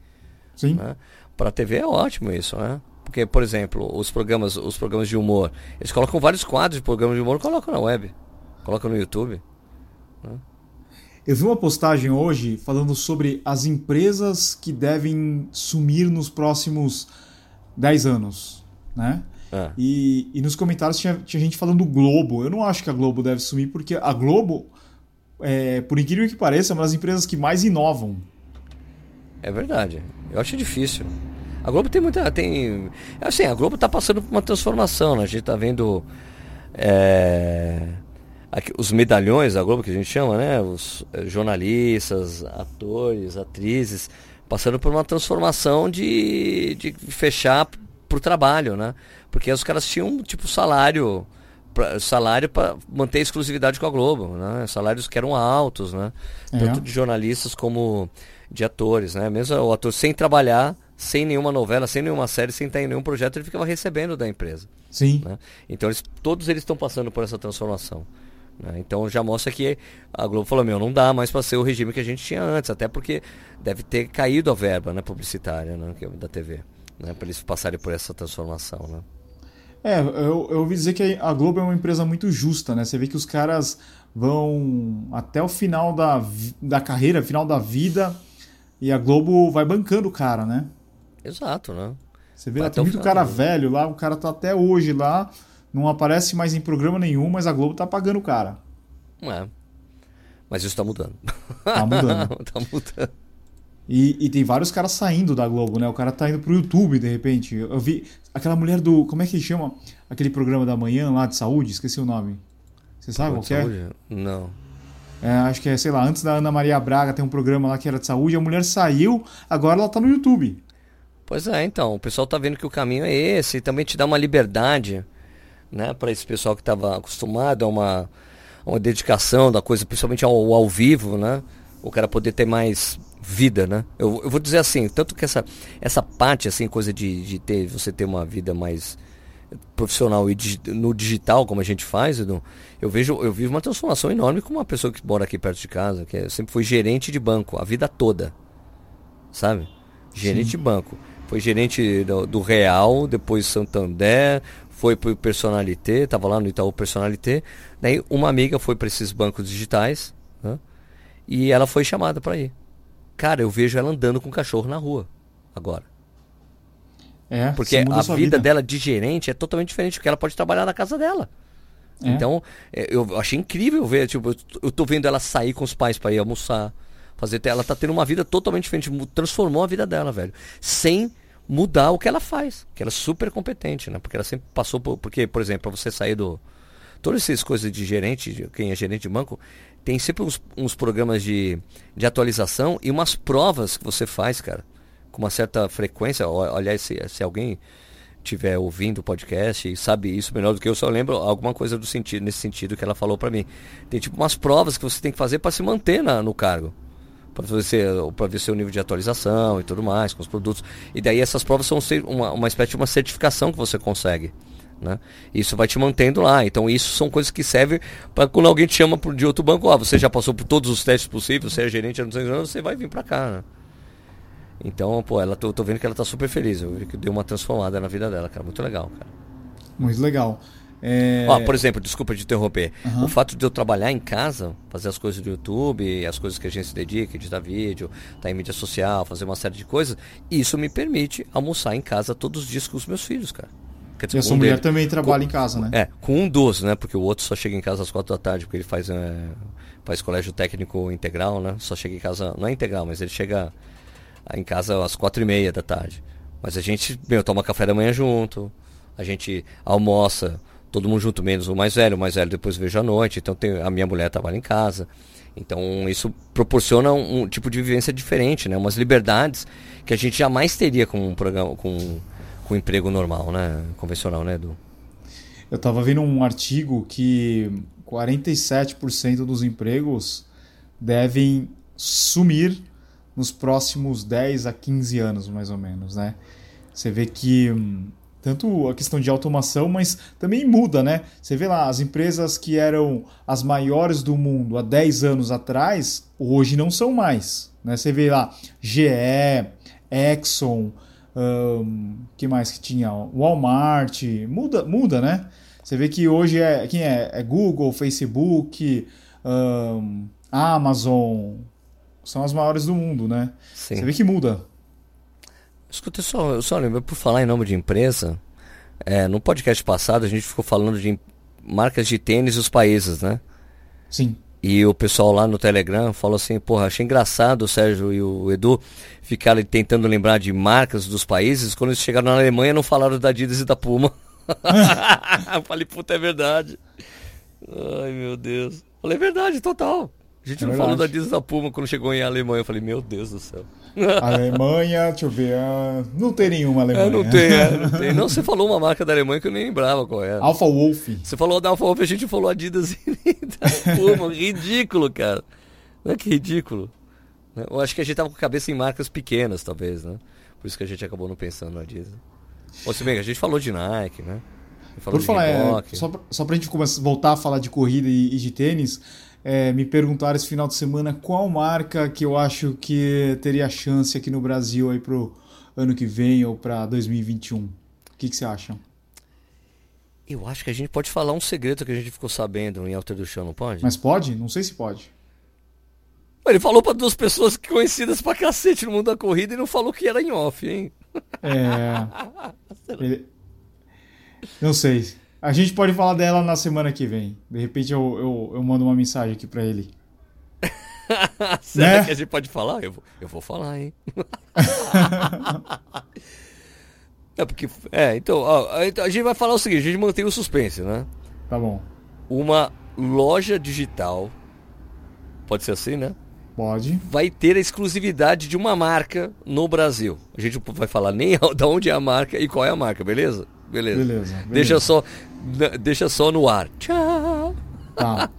Sim. Né? Para a TV é ótimo isso, né? Porque, por exemplo, os programas, os programas de humor, eles colocam vários quadros de programas de humor, colocam na web, colocam no YouTube. Né? Eu vi uma postagem hoje falando sobre as empresas que devem sumir nos próximos 10 anos, né? É. E, e nos comentários tinha, tinha gente falando do Globo. Eu não acho que a Globo deve sumir, porque a Globo, é, por incrível que pareça, é uma das empresas que mais inovam. É verdade. Eu acho difícil. A Globo tem muita. Tem, assim, a Globo está passando por uma transformação, né? A gente está vendo. É, aqui, os medalhões da Globo, que a gente chama, né? Os é, jornalistas, atores, atrizes, passando por uma transformação de, de fechar pro trabalho, né? Porque os caras tinham, tipo, salário salário para manter a exclusividade com a Globo, né? Salários que eram altos, né? É. Tanto de jornalistas como de atores, né? Mesmo o ator sem trabalhar, sem nenhuma novela, sem nenhuma série, sem estar em nenhum projeto, ele ficava recebendo da empresa. Sim. Né? Então eles, todos eles estão passando por essa transformação. Né? Então já mostra que a Globo falou, meu, não dá mais para ser o regime que a gente tinha antes, até porque deve ter caído a verba né, publicitária né, da TV, né, para eles passarem por essa transformação. Né? É, eu, eu ouvi dizer que a Globo é uma empresa muito justa, né? Você vê que os caras vão até o final da, da carreira, final da vida, e a Globo vai bancando o cara, né? Exato, né? Você vê, tem muito cara velho lá, o cara tá até hoje lá, não aparece mais em programa nenhum, mas a Globo tá pagando o cara. É. Mas isso tá mudando. Tá mudando. tá mudando. E, e, tem vários caras saindo da Globo, né? O cara tá indo pro YouTube de repente. Eu vi aquela mulher do. Como é que chama? Aquele programa da manhã lá de saúde? Esqueci o nome. Você sabe qual é? Não. É, acho que é, sei lá, antes da Ana Maria Braga tem um programa lá que era de saúde. A mulher saiu, agora ela tá no YouTube. Pois é, então, o pessoal tá vendo que o caminho é esse, e também te dá uma liberdade, né, para esse pessoal que estava acostumado a uma, a uma dedicação da coisa, principalmente ao, ao vivo, né? O cara poder ter mais vida, né? Eu, eu vou dizer assim, tanto que essa, essa parte, assim, coisa de, de ter, você ter uma vida mais profissional e no digital, como a gente faz, Edu, eu vejo, eu vivo uma transformação enorme com uma pessoa que mora aqui perto de casa, que é, sempre foi gerente de banco, a vida toda. Sabe? Gerente Sim. de banco. Foi gerente do, do Real, depois Santander, foi para o Personalité, estava lá no Itaú Personalité. Daí uma amiga foi para esses bancos digitais né? e ela foi chamada para ir. Cara, eu vejo ela andando com o cachorro na rua agora. É, porque a, a vida, vida, dela de gerente é totalmente diferente, porque ela pode trabalhar na casa dela. É. Então, é, eu achei incrível ver, tipo, eu tô vendo ela sair com os pais para ir almoçar fazer ela tá tendo uma vida totalmente diferente, transformou a vida dela, velho, sem mudar o que ela faz, que ela é super competente, né? Porque ela sempre passou por, porque, por exemplo, para você sair do todas essas coisas de gerente, quem é gerente de banco, tem sempre uns, uns programas de, de atualização e umas provas que você faz, cara, com uma certa frequência. Aliás, se, se alguém estiver ouvindo o podcast e sabe isso melhor do que eu, só lembro alguma coisa do sentido, nesse sentido que ela falou para mim. Tem tipo umas provas que você tem que fazer para se manter na, no cargo para ver, ver seu nível de atualização e tudo mais com os produtos. E daí essas provas são uma, uma espécie de uma certificação que você consegue. Né? Isso vai te mantendo lá. Então, isso são coisas que servem para quando alguém te chama de outro banco. Ah, você já passou por todos os testes possíveis, você é gerente anos, você vai vir para cá. Né? Então, pô, ela tô, tô, vendo que ela tá super feliz. Eu vi que deu uma transformada na vida dela, cara. Muito legal, cara. Muito legal. É... Ó, por exemplo, desculpa de interromper. Uhum. O fato de eu trabalhar em casa, fazer as coisas do YouTube, as coisas que a gente se dedica, editar vídeo, estar tá em mídia social, fazer uma série de coisas, isso me permite almoçar em casa todos os dias com os meus filhos, cara. Quer dizer, e a sua um mulher dele, também trabalha com, em casa, né? É, com um dos, né? Porque o outro só chega em casa às quatro da tarde, porque ele faz, é, faz colégio técnico integral, né? Só chega em casa, não é integral, mas ele chega em casa às quatro e meia da tarde. Mas a gente, meu, toma café da manhã junto, a gente almoça todo mundo junto, menos o mais velho. O mais velho depois vejo à noite, então tem, a minha mulher trabalha em casa. Então isso proporciona um, um, tipo de vivência diferente, né? Umas liberdades que a gente jamais teria com um programa, com, com um emprego normal, né? Convencional, né, Edu? Eu estava vendo um artigo que 47% dos empregos devem sumir nos próximos 10 a 15 anos, mais ou menos, né? Você vê que hum, tanto a questão de automação, mas também muda, né? Você vê lá, as empresas que eram as maiores do mundo há 10 anos atrás, hoje não são mais. Né? Você vê lá, GE, Exxon, um, que mais que tinha? Walmart, muda, muda, né? Você vê que hoje é quem é? É Google, Facebook, um, Amazon, são as maiores do mundo, né? Sim. Você vê que muda. Escuta, só, só lembro, por falar em nome de empresa, é, no podcast passado a gente ficou falando de marcas de tênis e os países, né? Sim. E o pessoal lá no Telegram falou assim, porra, achei engraçado o Sérgio e o Edu ficarem tentando lembrar de marcas dos países, quando eles chegaram na Alemanha não falaram da Adidas e da Puma. Falei, puta, é verdade. Ai, meu Deus. Falei, é verdade, total. A gente é não verdade. falou da Adidas da Puma quando chegou em Alemanha. Eu falei, meu Deus do céu. Alemanha, deixa eu ver. Uh, não tem nenhuma Alemanha. É, não tem, é, não tem. Não, você falou uma marca da Alemanha que eu nem lembrava qual era. Alpha Wolf. Você falou da Alpha Wolf, a gente falou Adidas e da Puma. ridículo, cara. Não é que ridículo. Eu acho que a gente tava com a cabeça em marcas pequenas, talvez, né? Por isso que a gente acabou não pensando na Adidas. Ou se bem, a gente falou de Nike, né? Por falar, é, só, pra, só pra gente começar, voltar a falar de corrida e, e de tênis, é, me perguntaram esse final de semana qual marca que eu acho que teria chance aqui no Brasil aí pro ano que vem ou para 2021. O que, que você acha? Eu acho que a gente pode falar um segredo que a gente ficou sabendo em Alter do Chão, não pode? Mas pode? Não sei se pode. Ele falou para duas pessoas conhecidas pra cacete no mundo da corrida e não falou que era em off, hein? É. Ele... Não sei. A gente pode falar dela na semana que vem. De repente eu, eu, eu mando uma mensagem aqui pra ele. Será né? que a gente pode falar? Eu vou, eu vou falar, hein? é porque. É, então, ó, a gente vai falar o seguinte: a gente mantém o suspense, né? Tá bom. Uma loja digital. Pode ser assim, né? Pode. Vai ter a exclusividade de uma marca no Brasil. A gente não vai falar nem de onde é a marca e qual é a marca, beleza? Beleza. Beleza. beleza. Deixa, só, deixa só no ar. Tchau. Tá.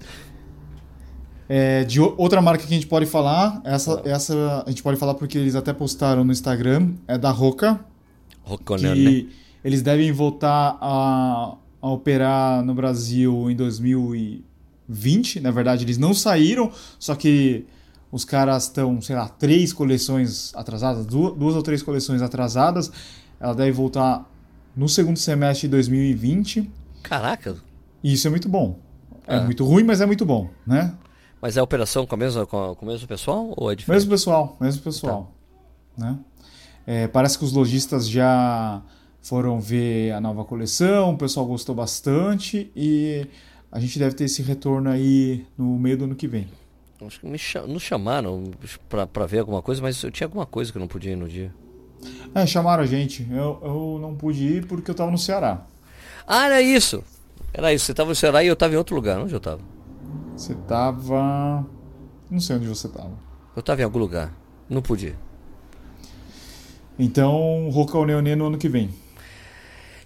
É, de outra marca que a gente pode falar, essa, essa a gente pode falar porque eles até postaram no Instagram, é da Roca. Roconan, que né? eles devem voltar a, a operar no Brasil em 2020. Na verdade, eles não saíram, só que os caras estão, sei lá, três coleções atrasadas, duas, duas ou três coleções atrasadas. Ela deve voltar no segundo semestre de 2020. Caraca! E isso é muito bom. É, é muito ruim, mas é muito bom, né? Mas é a operação com, a mesma, com, com o mesmo pessoal ou é diferente? Mesmo pessoal, mesmo pessoal. Tá. Né? É, parece que os lojistas já foram ver a nova coleção, o pessoal gostou bastante e a gente deve ter esse retorno aí no meio do ano que vem. Acho que me cham... nos chamaram pra ver alguma coisa, mas eu tinha alguma coisa que eu não podia ir no dia. É, chamaram a gente. Eu, eu não pude ir porque eu tava no Ceará. Ah, era isso. Era isso. Você tava no Ceará e eu tava em outro lugar. Onde eu tava? Você tava. Não sei onde você tava. Eu tava em algum lugar. Não pude ir. Então, Roca Neonê no ano que vem.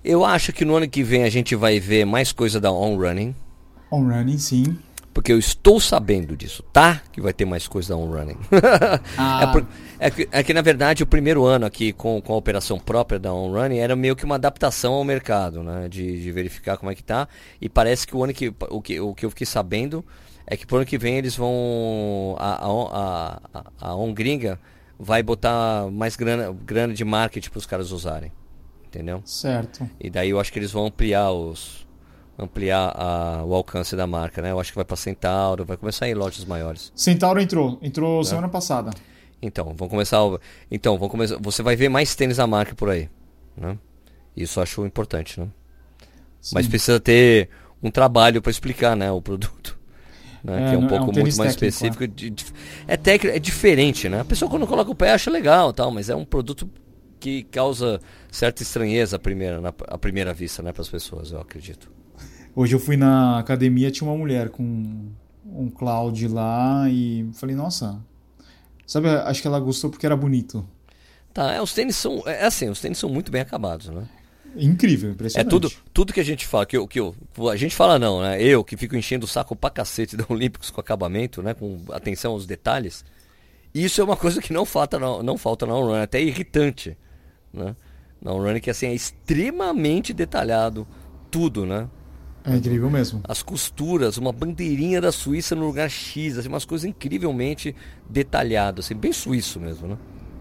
Eu acho que no ano que vem a gente vai ver mais coisa da On Running. On Running, sim porque eu estou sabendo disso, tá? Que vai ter mais coisa da On Running. Ah. é, por, é, que, é, que, na verdade, o primeiro ano aqui com, com a operação própria da On Running era meio que uma adaptação ao mercado, né? De, de verificar como é que tá. E parece que o ano que, o que, o que eu fiquei sabendo é que pro ano que vem eles vão. A, a, a, a On Gringa vai botar mais grana, grana de marketing para os caras usarem. Entendeu? Certo. E daí eu acho que eles vão ampliar os ampliar a, o alcance da marca, né? Eu acho que vai para Centauro, vai começar em lojas maiores. Centauro entrou, entrou é. semana passada. Então, vão começar, então, vão começar, você vai ver mais tênis da marca por aí, né? Isso eu acho importante, né? Sim. Mas precisa ter um trabalho para explicar, né, o produto. Né? É, que é um pouco é um muito mais técnico, específico. É. De, de, é, técnico, é diferente, né? A pessoa quando coloca o pé acha legal, tal, mas é um produto que causa certa estranheza à primeira, na, à primeira vista, né, para as pessoas, eu acredito. Hoje eu fui na academia, tinha uma mulher com um Cloud lá e falei, nossa. Sabe, acho que ela gostou porque era bonito. Tá, é, os tênis são. É assim, os tênis são muito bem acabados, né? Incrível, É impressionante. tudo, tudo que a gente fala, que eu, que eu, a gente fala não, né? Eu que fico enchendo o saco pra cacete da Olímpicos com acabamento, né? Com atenção aos detalhes. Isso é uma coisa que não falta na, não falta na Run, é até irritante, né? Na Run que assim é extremamente detalhado tudo, né? É incrível mesmo. As costuras, uma bandeirinha da Suíça no lugar X, assim, umas coisas incrivelmente detalhadas, assim, bem suíço mesmo, né?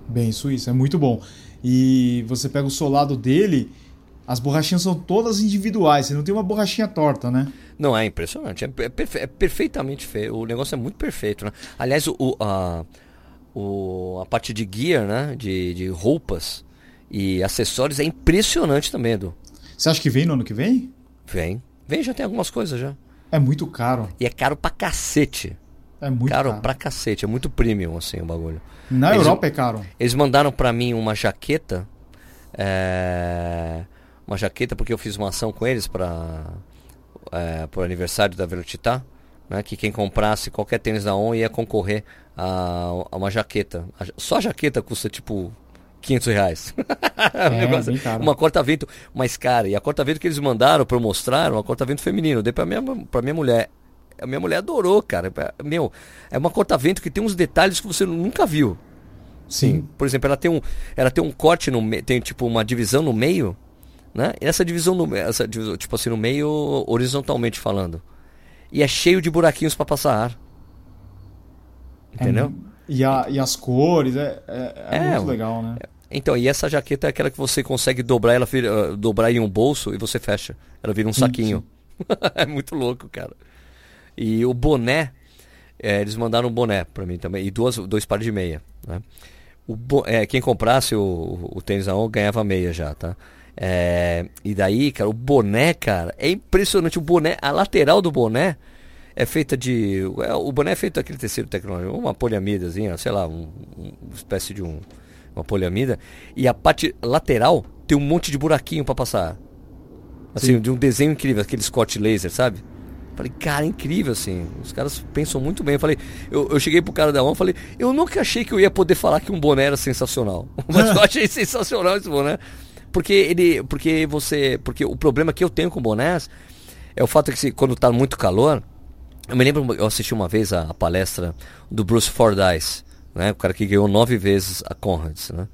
Bem, suíço, é muito bom. E você pega o solado dele, as borrachinhas são todas individuais, você não tem uma borrachinha torta, né? Não, é impressionante. É, é perfe- é perfeitamente feio. O negócio é muito perfeito, né? Aliás, o, o- a, o- a parte de gear, né? De, de roupas e acessórios é impressionante também, Edu. Você acha que vem no ano que vem? Vem. Vem, já tem algumas coisas já. É muito caro. E é caro pra cacete. É muito caro, caro. pra cacete. É muito premium, assim, o bagulho. Na Eles- Europa é caro. Eles mandaram pra mim uma jaqueta. é, Uma jaqueta porque eu fiz uma ação com eles para é, pro aniversário da Velocitar, né? Que quem comprasse qualquer tênis da ON ia concorrer a, a uma jaqueta. A Só a jaqueta custa tipo 500 reais. É, negócio- caro. uma corta-vento mais cara. E a corta-vento que eles mandaram pra eu mostrar uma corta-vento feminino. Dei pra minha, pra minha mulher. A minha mulher adorou, cara. Meu, é uma corta-vento que tem uns detalhes que você nunca viu. Sim. Por exemplo, ela tem um, ela tem um corte no meio, tem tipo uma divisão no meio, né? E essa divisão no meio, essa divisão, tipo assim, no meio horizontalmente falando. E é cheio de buraquinhos para passar ar. Entendeu? É, e, a- e as cores, é, é, é É, muito legal, né? Então, e essa jaqueta é aquela que você consegue dobrar, ela vira, ah, dobrar em um bolso e você fecha. Ela vira um saquinho. é muito louco, cara. E o boné, é, eles mandaram um boné pra mim também. E duas, dois pares de meia. Né? O é, quem comprasse o, o tênis a on ganhava meia já, tá? É, e daí, cara, o boné, cara, é impressionante. O boné, a lateral do boné é feita de. é, o boné é feito daquele tecido tecnológico, uma poliamidazinha, sei lá, um, um- uma espécie de um, uma poliamida. E a parte lateral tem um monte de buraquinho pra passar. Assim, de um desenho incrível, aquele Scott Laser, sabe? Falei, cara, é incrível, assim. Os caras pensam muito bem. Eu falei, eu, eu cheguei pro cara da e falei, eu nunca achei que eu ia poder falar que um boné era sensacional. Mas eu achei sensacional esse boné. Porque ele. Porque você. Porque o problema que eu tenho com bonés é o fato que se, quando tá muito calor. Eu me lembro, eu assisti uma vez a, a palestra do Bruce Fordyce, né? O cara que ganhou nove vezes a Conrads, né?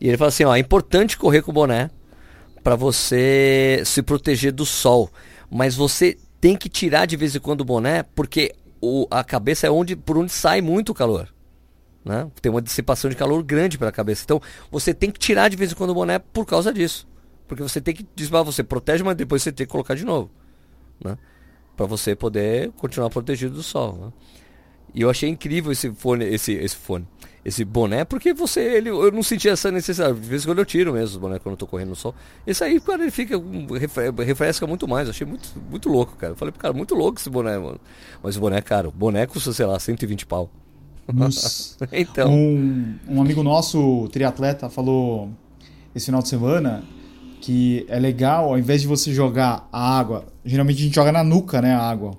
E ele fala assim, ó, é importante correr com boné para você se proteger do sol, mas você tem que tirar de vez em quando o boné porque o, a cabeça é onde por onde sai muito calor. Né? Tem uma dissipação de calor grande pela cabeça. Então você tem que tirar de vez em quando o boné por causa disso. Porque você tem que desbar, você protege, mas depois você tem que colocar de novo. Né? Para você poder continuar protegido do sol. Né? E eu achei incrível esse fone, esse, esse fone, esse boné, porque você, ele, eu não sentia essa necessidade. De vez em quando eu tiro mesmo os boné quando eu tô correndo no sol. Esse aí, cara, ele fica, refre- refresca muito mais. Eu achei muito, muito louco, cara. Eu falei pro cara, muito louco esse boné, mano. Mas o boné é caro. O boné custa, sei lá, 120 pau. Então, Um, um amigo nosso, triatleta, falou esse final de semana que é legal, ao invés de você jogar a água, geralmente a gente joga na nuca, né, a água.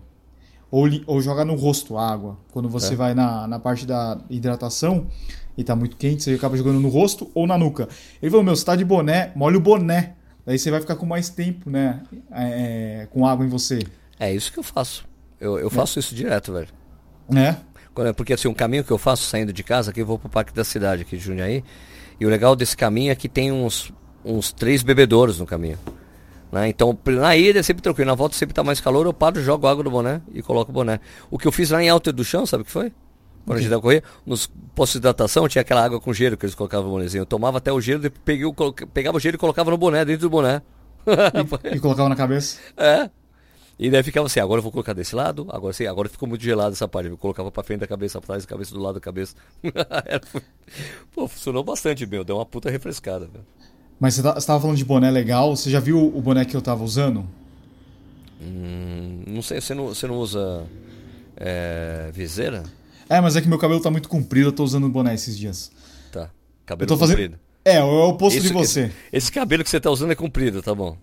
Ou, ou joga no rosto água. Quando você É. vai na, na parte da hidratação e tá muito quente, você acaba jogando no rosto ou na nuca. Ele falou, meu, você tá de boné, molha o boné. Daí você vai ficar com mais tempo, né, é, com água em você. é isso que eu faço. Eu, eu faço isso direto, velho. Né? Quando- Porque assim, um caminho que eu faço saindo de casa, que eu vou pro Parque da Cidade aqui de Jundiaí, e o legal desse caminho é que tem uns, uns três bebedouros no caminho. Né? Então, na ida é sempre tranquilo, na volta sempre tá mais calor, eu paro, jogo água no boné e coloco o boné. O que eu fiz lá em Alto do Chão, sabe o que foi? Quando a gente ia correr, nos postos de hidratação tinha aquela água com gelo que eles colocavam no bonezinho. Eu tomava até o gelo, peguei o, pegava o gelo e colocava no boné, dentro do boné. E colocava na cabeça. É. E daí ficava assim, agora eu vou colocar desse lado, agora sim, agora ficou muito gelado essa parte. Eu colocava pra frente da cabeça, pra trás da cabeça, do lado da cabeça. Pô, funcionou bastante, meu. Deu uma puta refrescada, velho. Mas você, tá, você tava falando de boné legal, você já viu o boné que eu tava usando? Hum, não sei, você não, você não usa é, viseira? É, mas é que meu cabelo tá muito comprido, eu tô usando boné esses dias. Tá. Cabelo fazendo- comprido. É, é o oposto Isso- de você. Esse, esse cabelo que você tá usando é comprido, tá bom.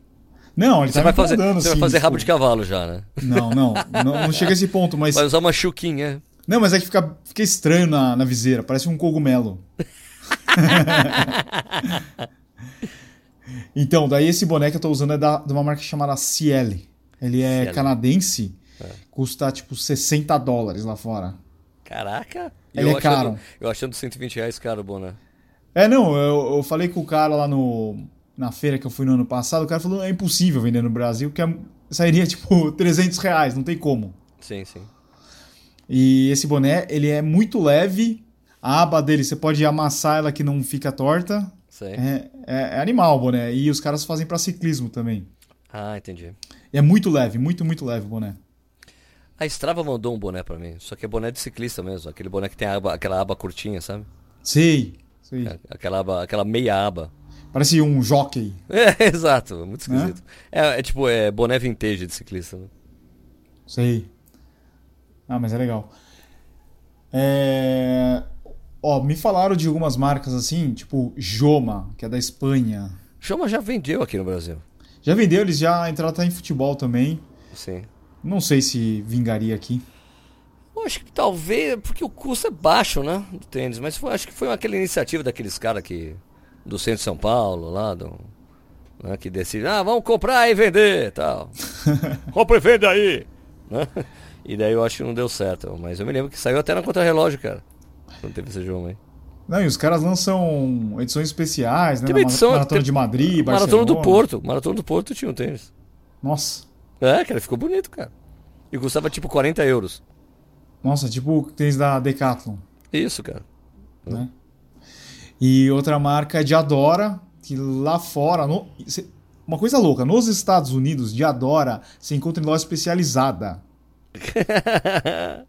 Não, ele Você tá vai fazer, você vai assim, fazer rabo tipo, de cavalo já, né? Não, não, não, não chega a esse ponto, mas... Vai usar uma chuquinha. Não, mas é que fica, fica estranho na, na viseira, parece um cogumelo. então, daí esse boné que eu tô usando é da, de uma marca chamada Ciel. Ele é canadense, custa tipo 60 dólares lá fora. Caraca. Ele eu é achando, caro. Eu achando 120 reais caro o boné. É, não, eu, eu falei com o cara lá no, na feira que eu fui no ano passado, o cara falou é impossível vender no Brasil, porque é- sairia tipo 300 reais, não tem como. Sim, sim. E esse boné, ele é muito leve, a aba dele, você pode amassar ela que não fica torta. É, é- é animal o boné, e os caras fazem pra ciclismo também. Ah, entendi. E é muito leve, muito, muito leve o boné. A Strava mandou um boné pra mim, só que é boné de ciclista mesmo, aquele boné que tem aba- aquela aba curtinha, sabe? Sei, sei. É, Aquela aba, aquela meia aba. Parece um jockey. É, exato, muito esquisito. É, é tipo, é boné vintage de ciclista, né? Sei. Ah, mas é legal. É... Ó, me falaram de algumas marcas assim, tipo Joma, que é da Espanha. Joma já vendeu aqui no Brasil. Já vendeu, eles já entraram até em futebol também. Sim. Não sei se vingaria aqui. Eu acho que talvez, porque o custo é baixo, né? Do tênis, mas foi- acho que foi aquela iniciativa daqueles caras que. Do centro de São Paulo, lá do. né, que decidem, ah, vamos comprar e vender tal. Compra e vende aí! Né? E daí eu acho que não deu certo. Mas eu me lembro que saiu até na contra-relógio, cara. Quando teve esse jogo aí. Não, e os caras lançam edições especiais, né? Teve edição- Maratona teve- de Madrid, Maratona do Barcelona. Porto. Maratona do Porto tinha um tênis. Nossa. É, cara, ficou bonito, cara. E custava tipo 40 euros. Nossa, tipo tênis da Decathlon, Isso, cara. né? E outra marca é Diadora, que lá fora... no- Uma coisa louca, nos Estados Unidos, Diadora se encontra em loja especializada.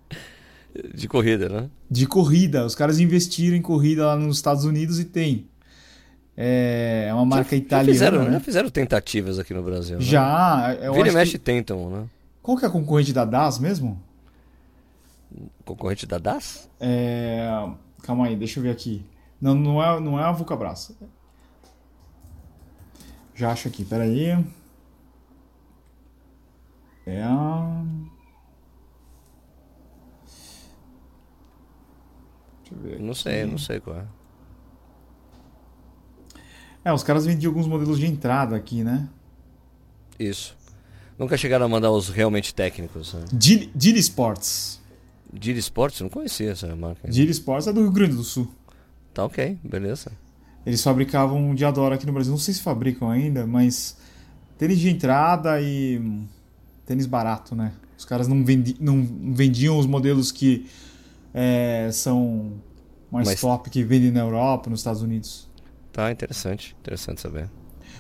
De corrida, né? de corrida. Os caras investiram em corrida lá nos Estados Unidos e tem. É uma marca Já italiana. fizeram, né? já fizeram tentativas aqui no Brasil. né? Já, eu Vira e mexe que... tentam, né? Qual que é a concorrente da DAS mesmo? Concorrente da DAS? É... Calma aí, deixa eu ver aqui. Não, não é, não é a Vulcabras. Já acho aqui, peraí. É a... Deixa eu ver Não sei, não sei qual é. É, os caras vendiam alguns modelos de entrada aqui, né? Isso. Nunca chegaram a mandar os realmente técnicos. Né? Dili Dili Sports. Diri Sports, não conhecia essa marca. Dili Sports é do Rio Grande do Sul. Tá ok, beleza. Eles fabricavam Diadora aqui no Brasil. Não sei se fabricam ainda, mas tênis de entrada e hum, tênis barato, né? Os caras não, vendi não vendiam os modelos que é, são mais Mas- top que vendem na Europa, nos Estados Unidos. Tá interessante, interessante saber.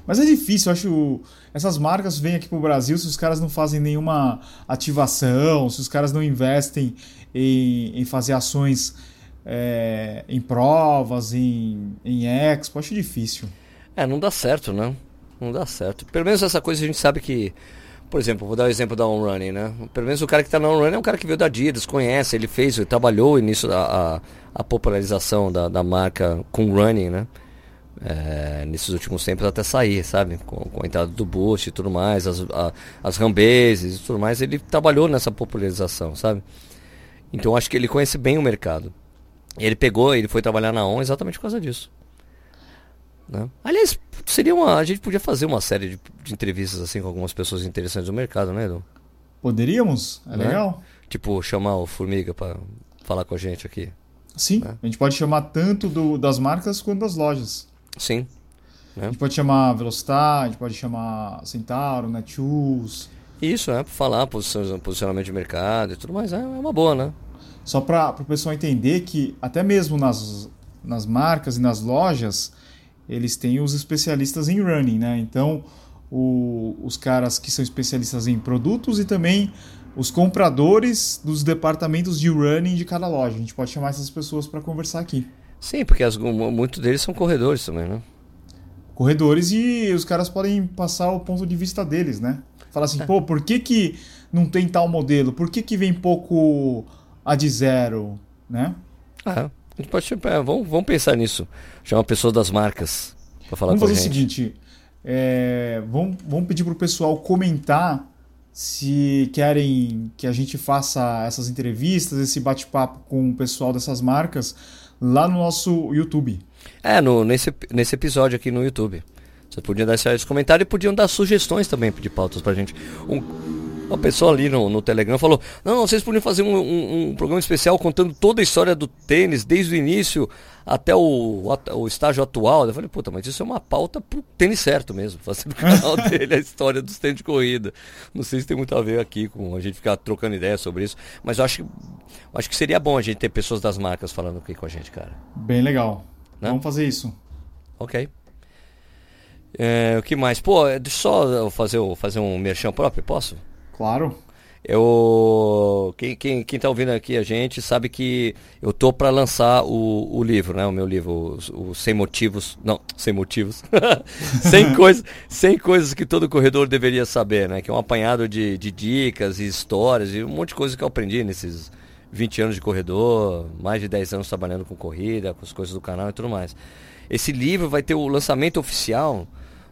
Mas é difícil, eu acho. Essas marcas vêm aqui pro Brasil se os caras não fazem nenhuma ativação, se os caras não investem em, em fazer ações é, em provas, em, em expo. Acho difícil. É, não dá certo, né? Não dá certo. Pelo menos essa coisa a gente sabe que. Por exemplo, vou dar o exemplo da On Running, né? Pelo menos o cara que tá na On Running é um cara que veio da Adidas, conhece, ele fez, ele trabalhou nisso, a, a popularização da, da marca com running, né? É, nesses últimos tempos até sair, sabe? Com, com a entrada do Boost e tudo mais, as, a, as rambases e tudo mais, ele trabalhou nessa popularização, sabe? Então acho que ele conhece bem o mercado. Ele pegou, ele foi trabalhar na ON exatamente por causa disso. Né? Aliás, seria uma. A gente podia fazer uma série de, de entrevistas assim com algumas pessoas interessantes do mercado, né, Edu? Poderíamos? É Né? legal. Tipo, chamar o Formiga pra falar com a gente aqui. Sim, É. a gente pode chamar tanto do- das marcas quanto das lojas. Sim. A gente pode chamar Velocitar, a gente pode chamar Centauro, Netshoes. Isso, é, pra falar posição- posicionamento de mercado e tudo mais. É, é uma boa, né? Só para o pessoal entender que até mesmo nas, nas marcas e nas lojas, eles têm os especialistas em running, né? Então, o- os caras que são especialistas em produtos e também os compradores dos departamentos de running de cada loja. A gente pode chamar essas pessoas para conversar aqui. Sim, porque as, muitos deles são corredores também, né? corredores e os caras podem passar o ponto de vista deles, né? Falar assim, pô, por que, que não tem tal modelo? Por que, que vem pouco a de zero, né? Ah, a gente pode chamar. Vamos, vamos pensar nisso. Chamar pessoas das marcas pra falar Vamos com a fazer o gente. seguinte, É, vamos, vamos pedir pro pessoal comentar se querem que a gente faça essas entrevistas, esse bate-papo com o pessoal dessas marcas lá no nosso YouTube. É, no, nesse, nesse episódio aqui no YouTube. Vocês podiam dar esse comentário e podiam dar sugestões também de pautas pra gente. Um, uma pessoa ali no, no Telegram falou: Não, vocês podiam fazer um, um, um, programa especial contando toda a história do tênis, desde o início até o, o estágio atual. Eu falei: Puta, mas isso é uma pauta pro tênis certo mesmo. Fazer no canal dele a história dos tênis de corrida. Não sei se tem muito a ver aqui com a gente ficar trocando ideias sobre isso. Mas eu acho, acho que seria bom a gente ter pessoas das marcas falando aqui com a gente, cara. Bem legal. Né? Vamos fazer isso. Ok. É, o que mais? Pô, deixa só fazer, fazer um merchan próprio, posso? Claro. Eu, quem, quem, quem tá ouvindo aqui a gente sabe que eu tô para lançar o, o livro, né? O meu livro, o, o Sem Motivos. Não, Sem Motivos. sem, coisa, sem coisas que todo corredor deveria saber, né? Que é um apanhado de, de dicas e histórias e um monte de coisas que eu aprendi nesses 20 anos de corredor, mais de 10 anos trabalhando com corrida, com as coisas do canal e tudo mais. Esse livro vai ter o lançamento oficial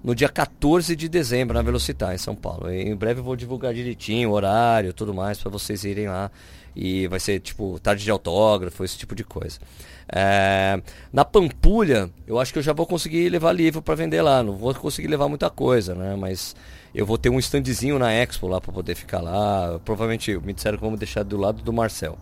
no dia 14 de dezembro na Velocitar, em São Paulo. E em breve eu vou divulgar direitinho o horário tudo mais para vocês irem lá. E vai ser tipo tarde de autógrafo, esse tipo de coisa. É, na Pampulha, eu acho que eu já vou conseguir levar livro para vender lá. Não vou conseguir levar muita coisa, né? Mas eu vou ter um standzinho na Expo lá para poder ficar lá. Provavelmente me disseram que vamos deixar do lado do Marcel,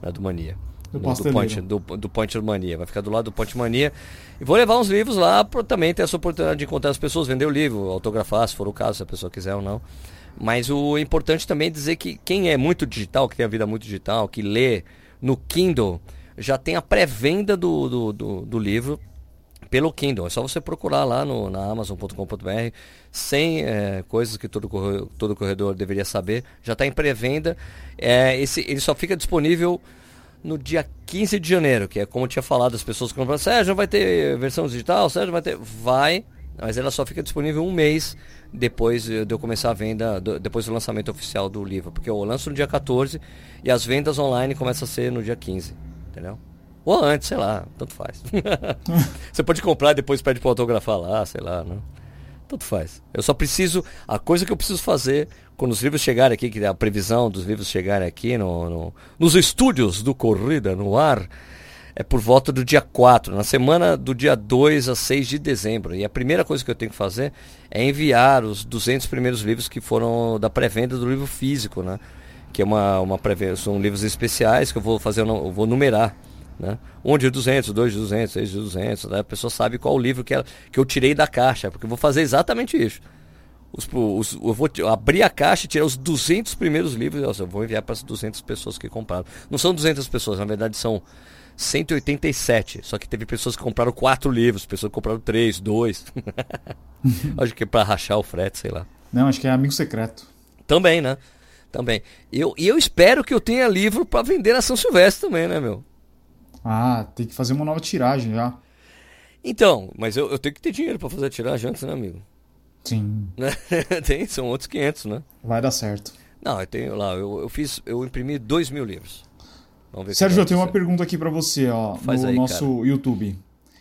né, do Mania. Do, do, do, point, do, do Point Mania. Vai ficar do lado do Point Mania. E vou levar uns livros lá para também ter essa oportunidade de encontrar as pessoas, vender o livro, autografar, se for o caso, se a pessoa quiser ou não. Mas o importante também é dizer que quem é muito digital, que tem a vida muito digital, que lê no Kindle, já tem a pré-venda do, do, do, do, livro pelo Kindle. É só você procurar lá no, na Amazon.com.br, sem é, coisas que todo corredor, todo corredor deveria saber. Já está em pré-venda. É, esse, ele só fica disponível no dia 15 de janeiro, que é como eu tinha falado, as pessoas que compram, Sérgio, vai ter versão digital? Sérgio, vai ter... Vai, mas ela só fica disponível um mês depois de eu começar a venda, depois do lançamento oficial do livro. Porque eu lanço no dia 14 e as vendas online começam a ser no dia 15, entendeu? Ou antes, sei lá, tanto faz. Você pode comprar e depois pede para autografar lá, sei lá, né? Tanto faz. Eu só preciso. A coisa que eu preciso fazer quando os livros chegarem aqui, que a previsão dos livros chegarem aqui no, no, nos estúdios do Corrida no ar, é por volta do dia 4, na semana do dia 2 a 6 de dezembro. E a primeira coisa que eu tenho que fazer é enviar os 200 primeiros livros que foram da pré-venda do livro físico, né? Que é uma, uma pré são livros especiais que eu vou fazer, eu vou numerar. Né? Um de 200, dois de 200, seis de 200. Né? A pessoa sabe qual o livro que, ela, que eu tirei da caixa, porque eu vou fazer exatamente isso. Os, os, eu vou abrir a caixa e tirar os 200 primeiros livros. Eu vou enviar para as 200 pessoas que compraram. Não são 200 pessoas, na verdade são 187. Só que teve pessoas que compraram quatro livros, pessoas que compraram três, dois. acho que é para rachar o frete, sei lá. Não, acho que é amigo secreto. Também, né? Também. Eu, e eu espero que eu tenha livro para vender na São Silvestre também, né, meu? Ah, tem que fazer uma nova tiragem já. Então, mas eu, eu tenho que ter dinheiro para fazer a tiragem antes, né, amigo? Sim. tem, são outros 500, né? Vai dar certo. Não, eu tenho lá, eu, eu fiz, eu imprimi 2 mil livros. Vamos ver Sérgio, eu tenho uma pergunta aqui para você, ó, Faz no aí, nosso cara. YouTube.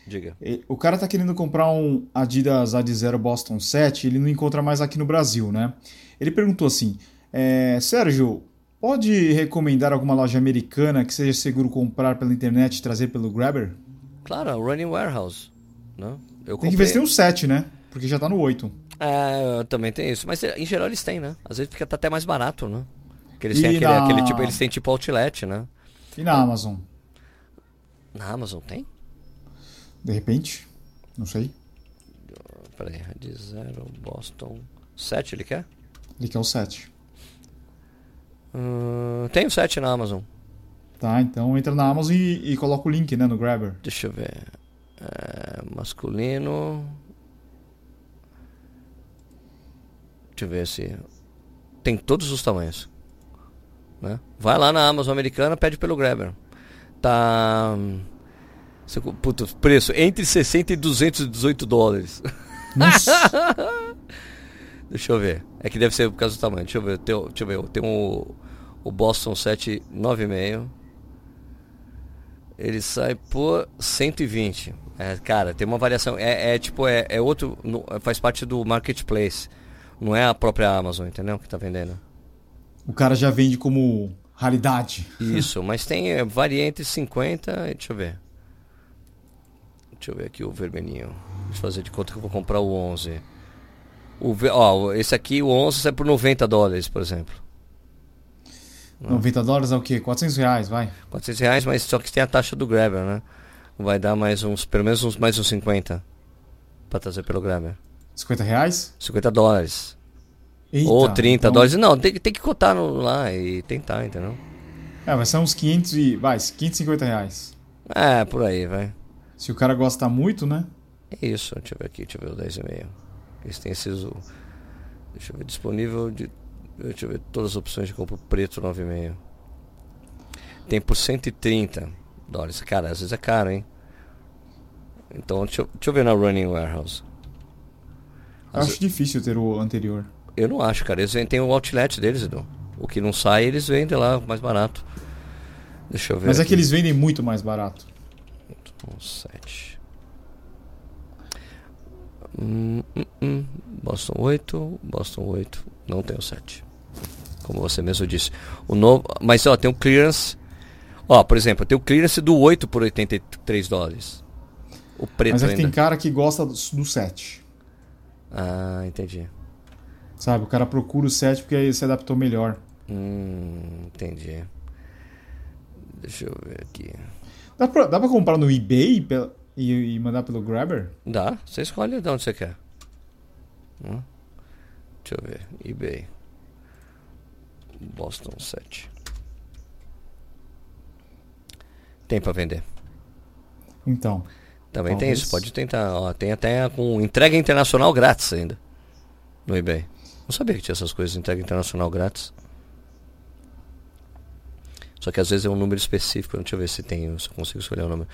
Diga. O cara tá querendo comprar um Adidas Ad Zero Boston 7, ele não encontra mais aqui no Brasil, né? Ele perguntou assim: é, Sérgio, Pode recomendar alguma loja americana que seja seguro comprar pela internet e trazer pelo Grabber? Claro, a Running Warehouse. Né? Eu tem que ver se tem um 7, né? Porque já tá no 8. É, também tem isso. Mas em geral eles têm, né? Às vezes fica até mais barato, né? Porque eles têm aquele, na... aquele, tipo, eles têm tipo outlet, né? E na Amazon? Na Amazon tem? De repente? Não sei. Peraí, de zero Boston 7 ele quer? Ele quer o 7. Uh, tem o 7 na Amazon. Tá, então entra na Amazon e, e coloca o link né, no Grabber. Deixa eu ver. É, masculino. Deixa eu ver se. Tem todos os tamanhos. Né? Vai lá na Amazon americana, pede pelo Grabber. Tá. Puta, preço entre 60 e 218 dólares. Nossa! Deixa eu ver. É que deve ser por causa do tamanho. Deixa eu ver. Tem, deixa eu ver. Tem um o Boston 7 9,5. Ele sai por 120. É, cara, tem uma variação. É, é tipo, é, é outro. no- faz parte do marketplace. Não é a própria Amazon, entendeu? Que tá vendendo. O cara já vende como raridade. Isso, mas tem. É, varia entre 50. e- Deixa eu ver. Deixa eu ver aqui o vermelhinho. Deixa eu fazer de conta que eu vou comprar o 11. O, ó, esse aqui, o 11, sai por 90 dólares, por exemplo. 90 dólares é o quê? 400 reais, vai. 400 reais, mas só que tem a taxa do Grabber, né? Vai dar mais uns, pelo menos uns, mais uns 50 pra trazer pelo Grabber. 50 reais? 50 dólares. Eita, Ou 30 então- dólares. Não, tem, que- tem que cotar no- lá e tentar, entendeu? É, vai ser uns 500 e... Vai, 550 reais. É, por aí, vai. Se o cara gosta muito, né? É isso, deixa eu ver aqui, deixa eu ver o 10,5. Eles têm esses. Deixa eu ver, disponível de. Deixa eu ver todas as opções de compra preto 9,5. Tem por 130 dólares. Cara, às vezes é caro, hein? Então, deixa eu, deixa eu ver na Running Warehouse. Eu acho difícil ter o anterior. Eu não acho, cara. Eles têm o outlet deles, Edu. O que não sai, eles vendem lá mais barato. Deixa eu ver. Mas é aqui. que eles vendem muito mais barato. Um 7. Hum, hum, hum. Boston 8, Boston 8. Não tem o 7. Como você mesmo disse. O novo, mas ó, tem o clearance. Ó, por exemplo, tem o clearance do 8 por 83 dólares. O preto Mas é que tem cara que gosta do, do 7. Ah, entendi. Sabe? O cara procura o 7 porque aí se adaptou melhor. Hum, entendi. Deixa eu ver aqui. Dá pra, dá pra comprar no eBay e, e mandar pelo Grabber? Dá, você escolhe de onde você quer. Hum? Deixa eu ver. eBay. Boston 7. Tem pra vender. Então. Também tem Talvez. isso, pode tentar. Ó, tem até com entrega internacional grátis ainda. No eBay. Não sabia que tinha essas coisas, entrega internacional grátis. Só que às vezes é um número específico. Deixa eu ver se tem, se eu consigo escolher o número.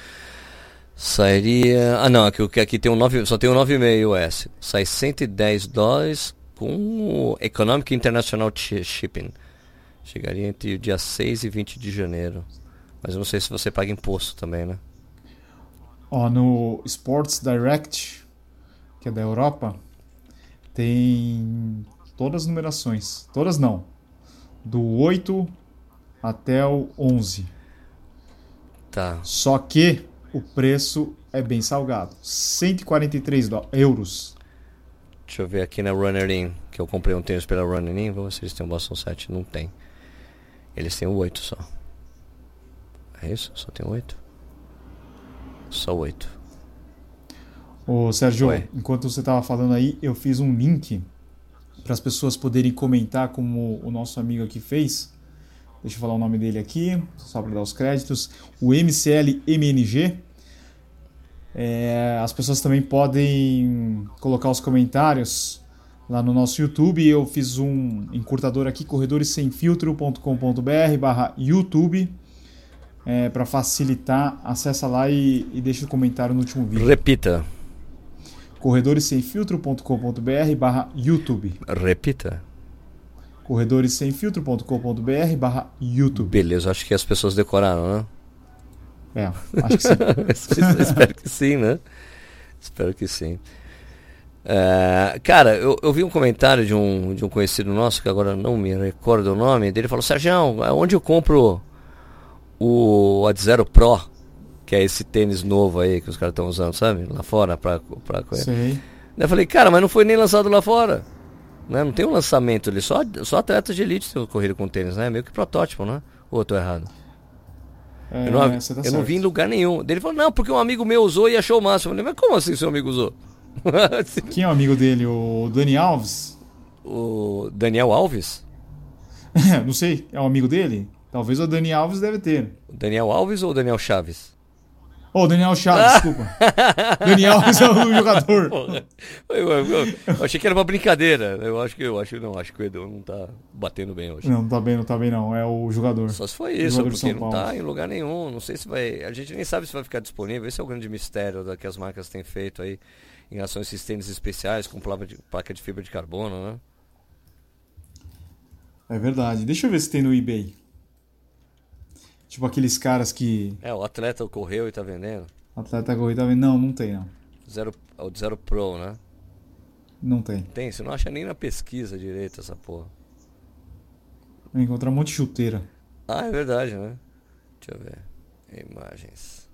Sairia. Ah não, aqui, aqui tem um 9, só tem um 9,5 US. Sai 110 dólares com o Economic International Shipping. Chegaria entre o dia 6 e 20 de janeiro. Mas eu não sei se você paga imposto também, né? Ó, no Sports Direct, que é da Europa, tem todas as numerações. Todas não. Do 8 até o 11. Tá. Só que o preço é bem salgado. 143 dó- euros. Deixa eu ver aqui na Runner In, que eu comprei um tênis pela Runner In, vamos ver se eles têm um Boston 7. Não tem. Eles têm o 8 só. É isso? Só tem o 8? Só o 8. Ô, Sérgio, Ué. enquanto você estava falando aí, eu fiz um link para as pessoas poderem comentar como o nosso amigo aqui fez. Deixa eu falar o nome dele aqui, só para dar os créditos. O MCLMNG. É, as pessoas também podem colocar os comentários lá no nosso YouTube. Eu fiz um encurtador aqui, corredoressemfiltro.com.br barra YouTube. para facilitar, acessa lá e, e deixa o comentário no último vídeo Repita. corredoressemfiltro.com.br barra YouTube. Repita. corredoressemfiltro.com.br barra YouTube. Beleza, acho que as pessoas decoraram, né? É, acho que sim. Espero que sim, né? Espero que sim. É, cara, eu, eu vi um comentário de um, de um conhecido nosso, que agora não me recordo o nome, dele falou, Sérgio, onde eu compro o Ad Zero Pro, que é esse tênis novo aí que os caras estão usando, sabe? Lá fora pra, pra correr. Daí eu falei, cara, mas não foi nem lançado lá fora. Né? Não tem um lançamento ali, só, só atletas de elite têm corrido com tênis, né? Meio que protótipo, né? Ou eu tô errado? É, eu não, tá eu não vi em lugar nenhum. Ele falou, não, porque um amigo meu usou e achou o máximo. Eu falei, mas como assim seu amigo usou? Quem é o amigo dele? O Dani Alves? o Daniel Alves? não sei, é o amigo dele? Talvez o Dani Alves deve ter. O Daniel Alves ou o Daniel Chaves? Ô, Daniel Chaves, desculpa. Dani Alves é o jogador. Eu, eu- eu- eu achei que era uma brincadeira. Eu acho que eu acho não, acho que o Edu não tá batendo bem hoje. Não, não tá bem, não tá bem não. É o jogador. Só se foi isso, porque não tá em lugar nenhum. Não sei se vai. A gente nem sabe se vai ficar disponível. Esse é o grande mistério da que as marcas têm feito aí em relação a esses tênis especiais com placa de, placa de fibra de carbono, né? É verdade. Deixa eu ver se tem no eBay. Tipo aqueles caras que. É, o atleta correu e tá vendendo. Atleta corrida tá vendo? Não, não tem, não. Zero, o Zero Pro, né? Não tem. Tem, você não acha nem na pesquisa direito essa porra. Vai encontrar um monte de chuteira. Ah, é verdade, né? Deixa eu ver. Imagens.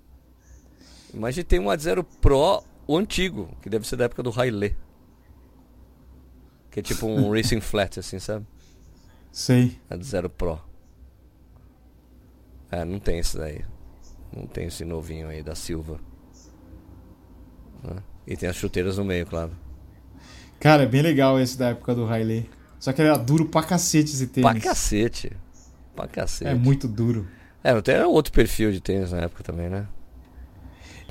Imagem tem um A0 Pro, o antigo, que deve ser da época do Haile. Que é tipo um Racing Flat, assim, sabe? Sei. A0 Pro. É, não tem esse daí. Não tem esse novinho aí da Silva. Né? E tem as chuteiras no meio, claro. Cara, é bem legal esse da época do Riley. Só que era duro pra cacete esse tênis. Pra cacete. Pra cacete. É muito duro. É, até era outro perfil de tênis na época também, né?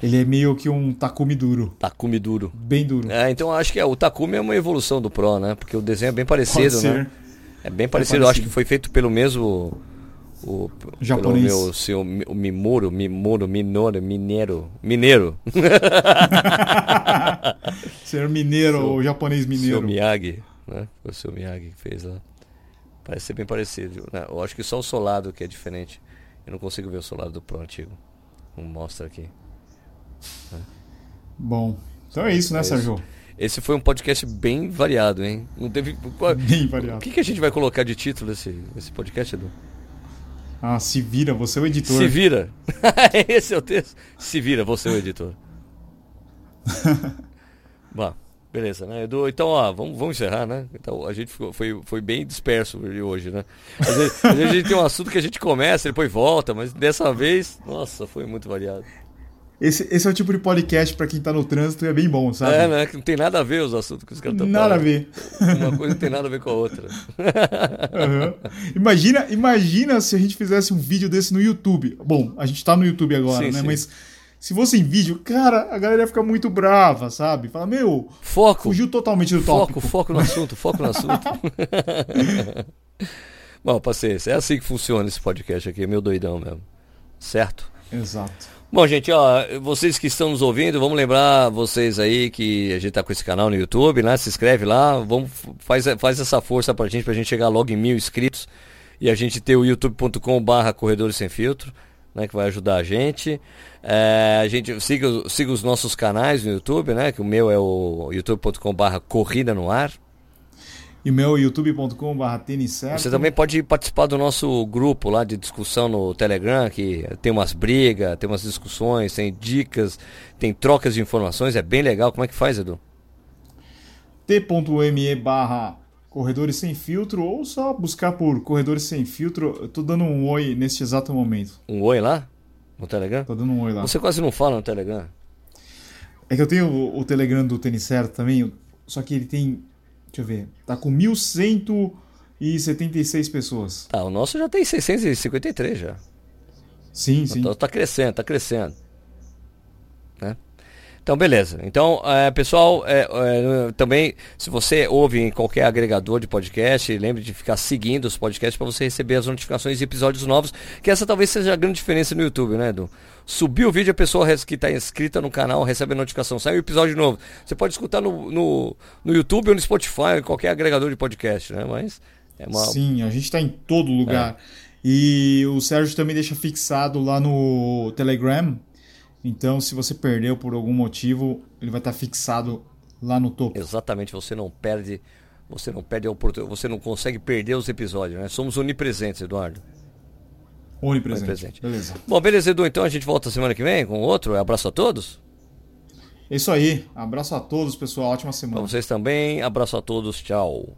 Ele é meio que um Takumi duro. Takumi duro. Bem duro. É, então acho que é, o Takumi é uma evolução do Pro, né? Porque o desenho é bem parecido, né? É bem parecido. Eu acho que foi feito pelo mesmo. O, Japonês. Pelo meu, seu, o Mimuro, Mimuro, Minoro, Mineiro. Mineiro. Ser mineiro Seu- ou japonês Seu mineiro. Miyagi, né? Foi o seu Miyagi que fez lá. Parece ser bem parecido. né? Eu acho que só o solado que é diferente. Eu não consigo ver o solado do Pro antigo. Não mostra aqui. Bom, então é isso, né, É isso. Sérgio? Esse foi um podcast bem variado, hein? Não teve. Bem O variado. que, que a gente vai colocar de título desse, desse podcast, Edu? Ah, se vira, você é o editor. Se vira. Esse é o texto. Se vira, você é o editor. Bom, beleza, né, Edu? Então, ó, vamos, vamos encerrar, né? Então, a gente ficou, foi, foi bem disperso hoje, né? Às vezes, às vezes a gente tem um assunto que a gente começa, depois volta, mas dessa vez, nossa, foi muito variado. Esse, esse é o tipo de podcast pra quem tá no trânsito e é bem bom, sabe? É, né? Que não tem nada a ver os assuntos que os caras estão Nada a ver. Uma coisa não tem nada a ver com a outra. Aham. Imagina, imagina se a gente fizesse um vídeo desse no YouTube. Bom, a gente tá no YouTube agora, Sim, né? sim. Mas se fosse em vídeo, cara, a galera ia ficar muito brava, sabe? Fala, meu, Foco. fugiu totalmente do Foco, tópico. foco no assunto, foco no assunto. Bom, paciência, é assim que funciona esse podcast aqui, é meu doidão mesmo. Certo? Exato. Bom, gente, ó, vocês que estão nos ouvindo, vamos lembrar vocês aí que a gente tá com esse canal no YouTube, né? Se inscreve lá, vamos, faz, faz essa força pra gente, pra gente chegar logo em mil inscritos e a gente ter o youtube.com barra corredores sem filtro, né? Que vai ajudar a gente. É, a gente siga, siga os nossos canais no YouTube, né? Que o meu é o youtube.com barra corrida no ar. E meu youtube.com.br. Você também pode participar do nosso grupo lá de discussão no Telegram, que tem umas brigas, tem umas discussões, tem dicas, tem trocas de informações, é bem legal. Como é que faz, Edu? t.me barra corredores sem filtro ou só buscar por corredores sem filtro. Eu tô dando um oi neste exato momento. Um oi lá? No Telegram? Tô dando um oi lá. Você quase não fala no Telegram. É que eu tenho o, o Telegram do Tênis Certo também, só que ele tem. Deixa eu ver. Tá com 1176 pessoas. Tá, o nosso já tem 653 já. Sim, sim. Tá, tá crescendo, tá crescendo. Né? Então, beleza. Então, é, pessoal, é, é, também, se você ouve em qualquer agregador de podcast, lembre de ficar seguindo os podcasts para você receber as notificações de episódios novos, que essa talvez seja a grande diferença no YouTube, né, Edu? Subiu o vídeo, a pessoa que está inscrita no canal recebe a notificação, sai um episódio novo. Você pode escutar no, no, no YouTube ou no Spotify, ou em qualquer agregador de podcast, né? Mas é uma. Sim, a gente tá em todo lugar. E o Sérgio também deixa fixado lá no Telegram. Então, se você perdeu por algum motivo, ele vai estar fixado lá no topo. Exatamente, você não perde, você não perde a oportunidade, você não consegue perder os episódios, né? Somos onipresentes, Eduardo. Onipresente. Onipresente. Beleza. Bom, beleza, Edu, então a gente volta semana que vem com outro. Abraço a todos. É isso aí. Abraço a todos, pessoal. Ótima semana. vocês também. Abraço a todos. Tchau.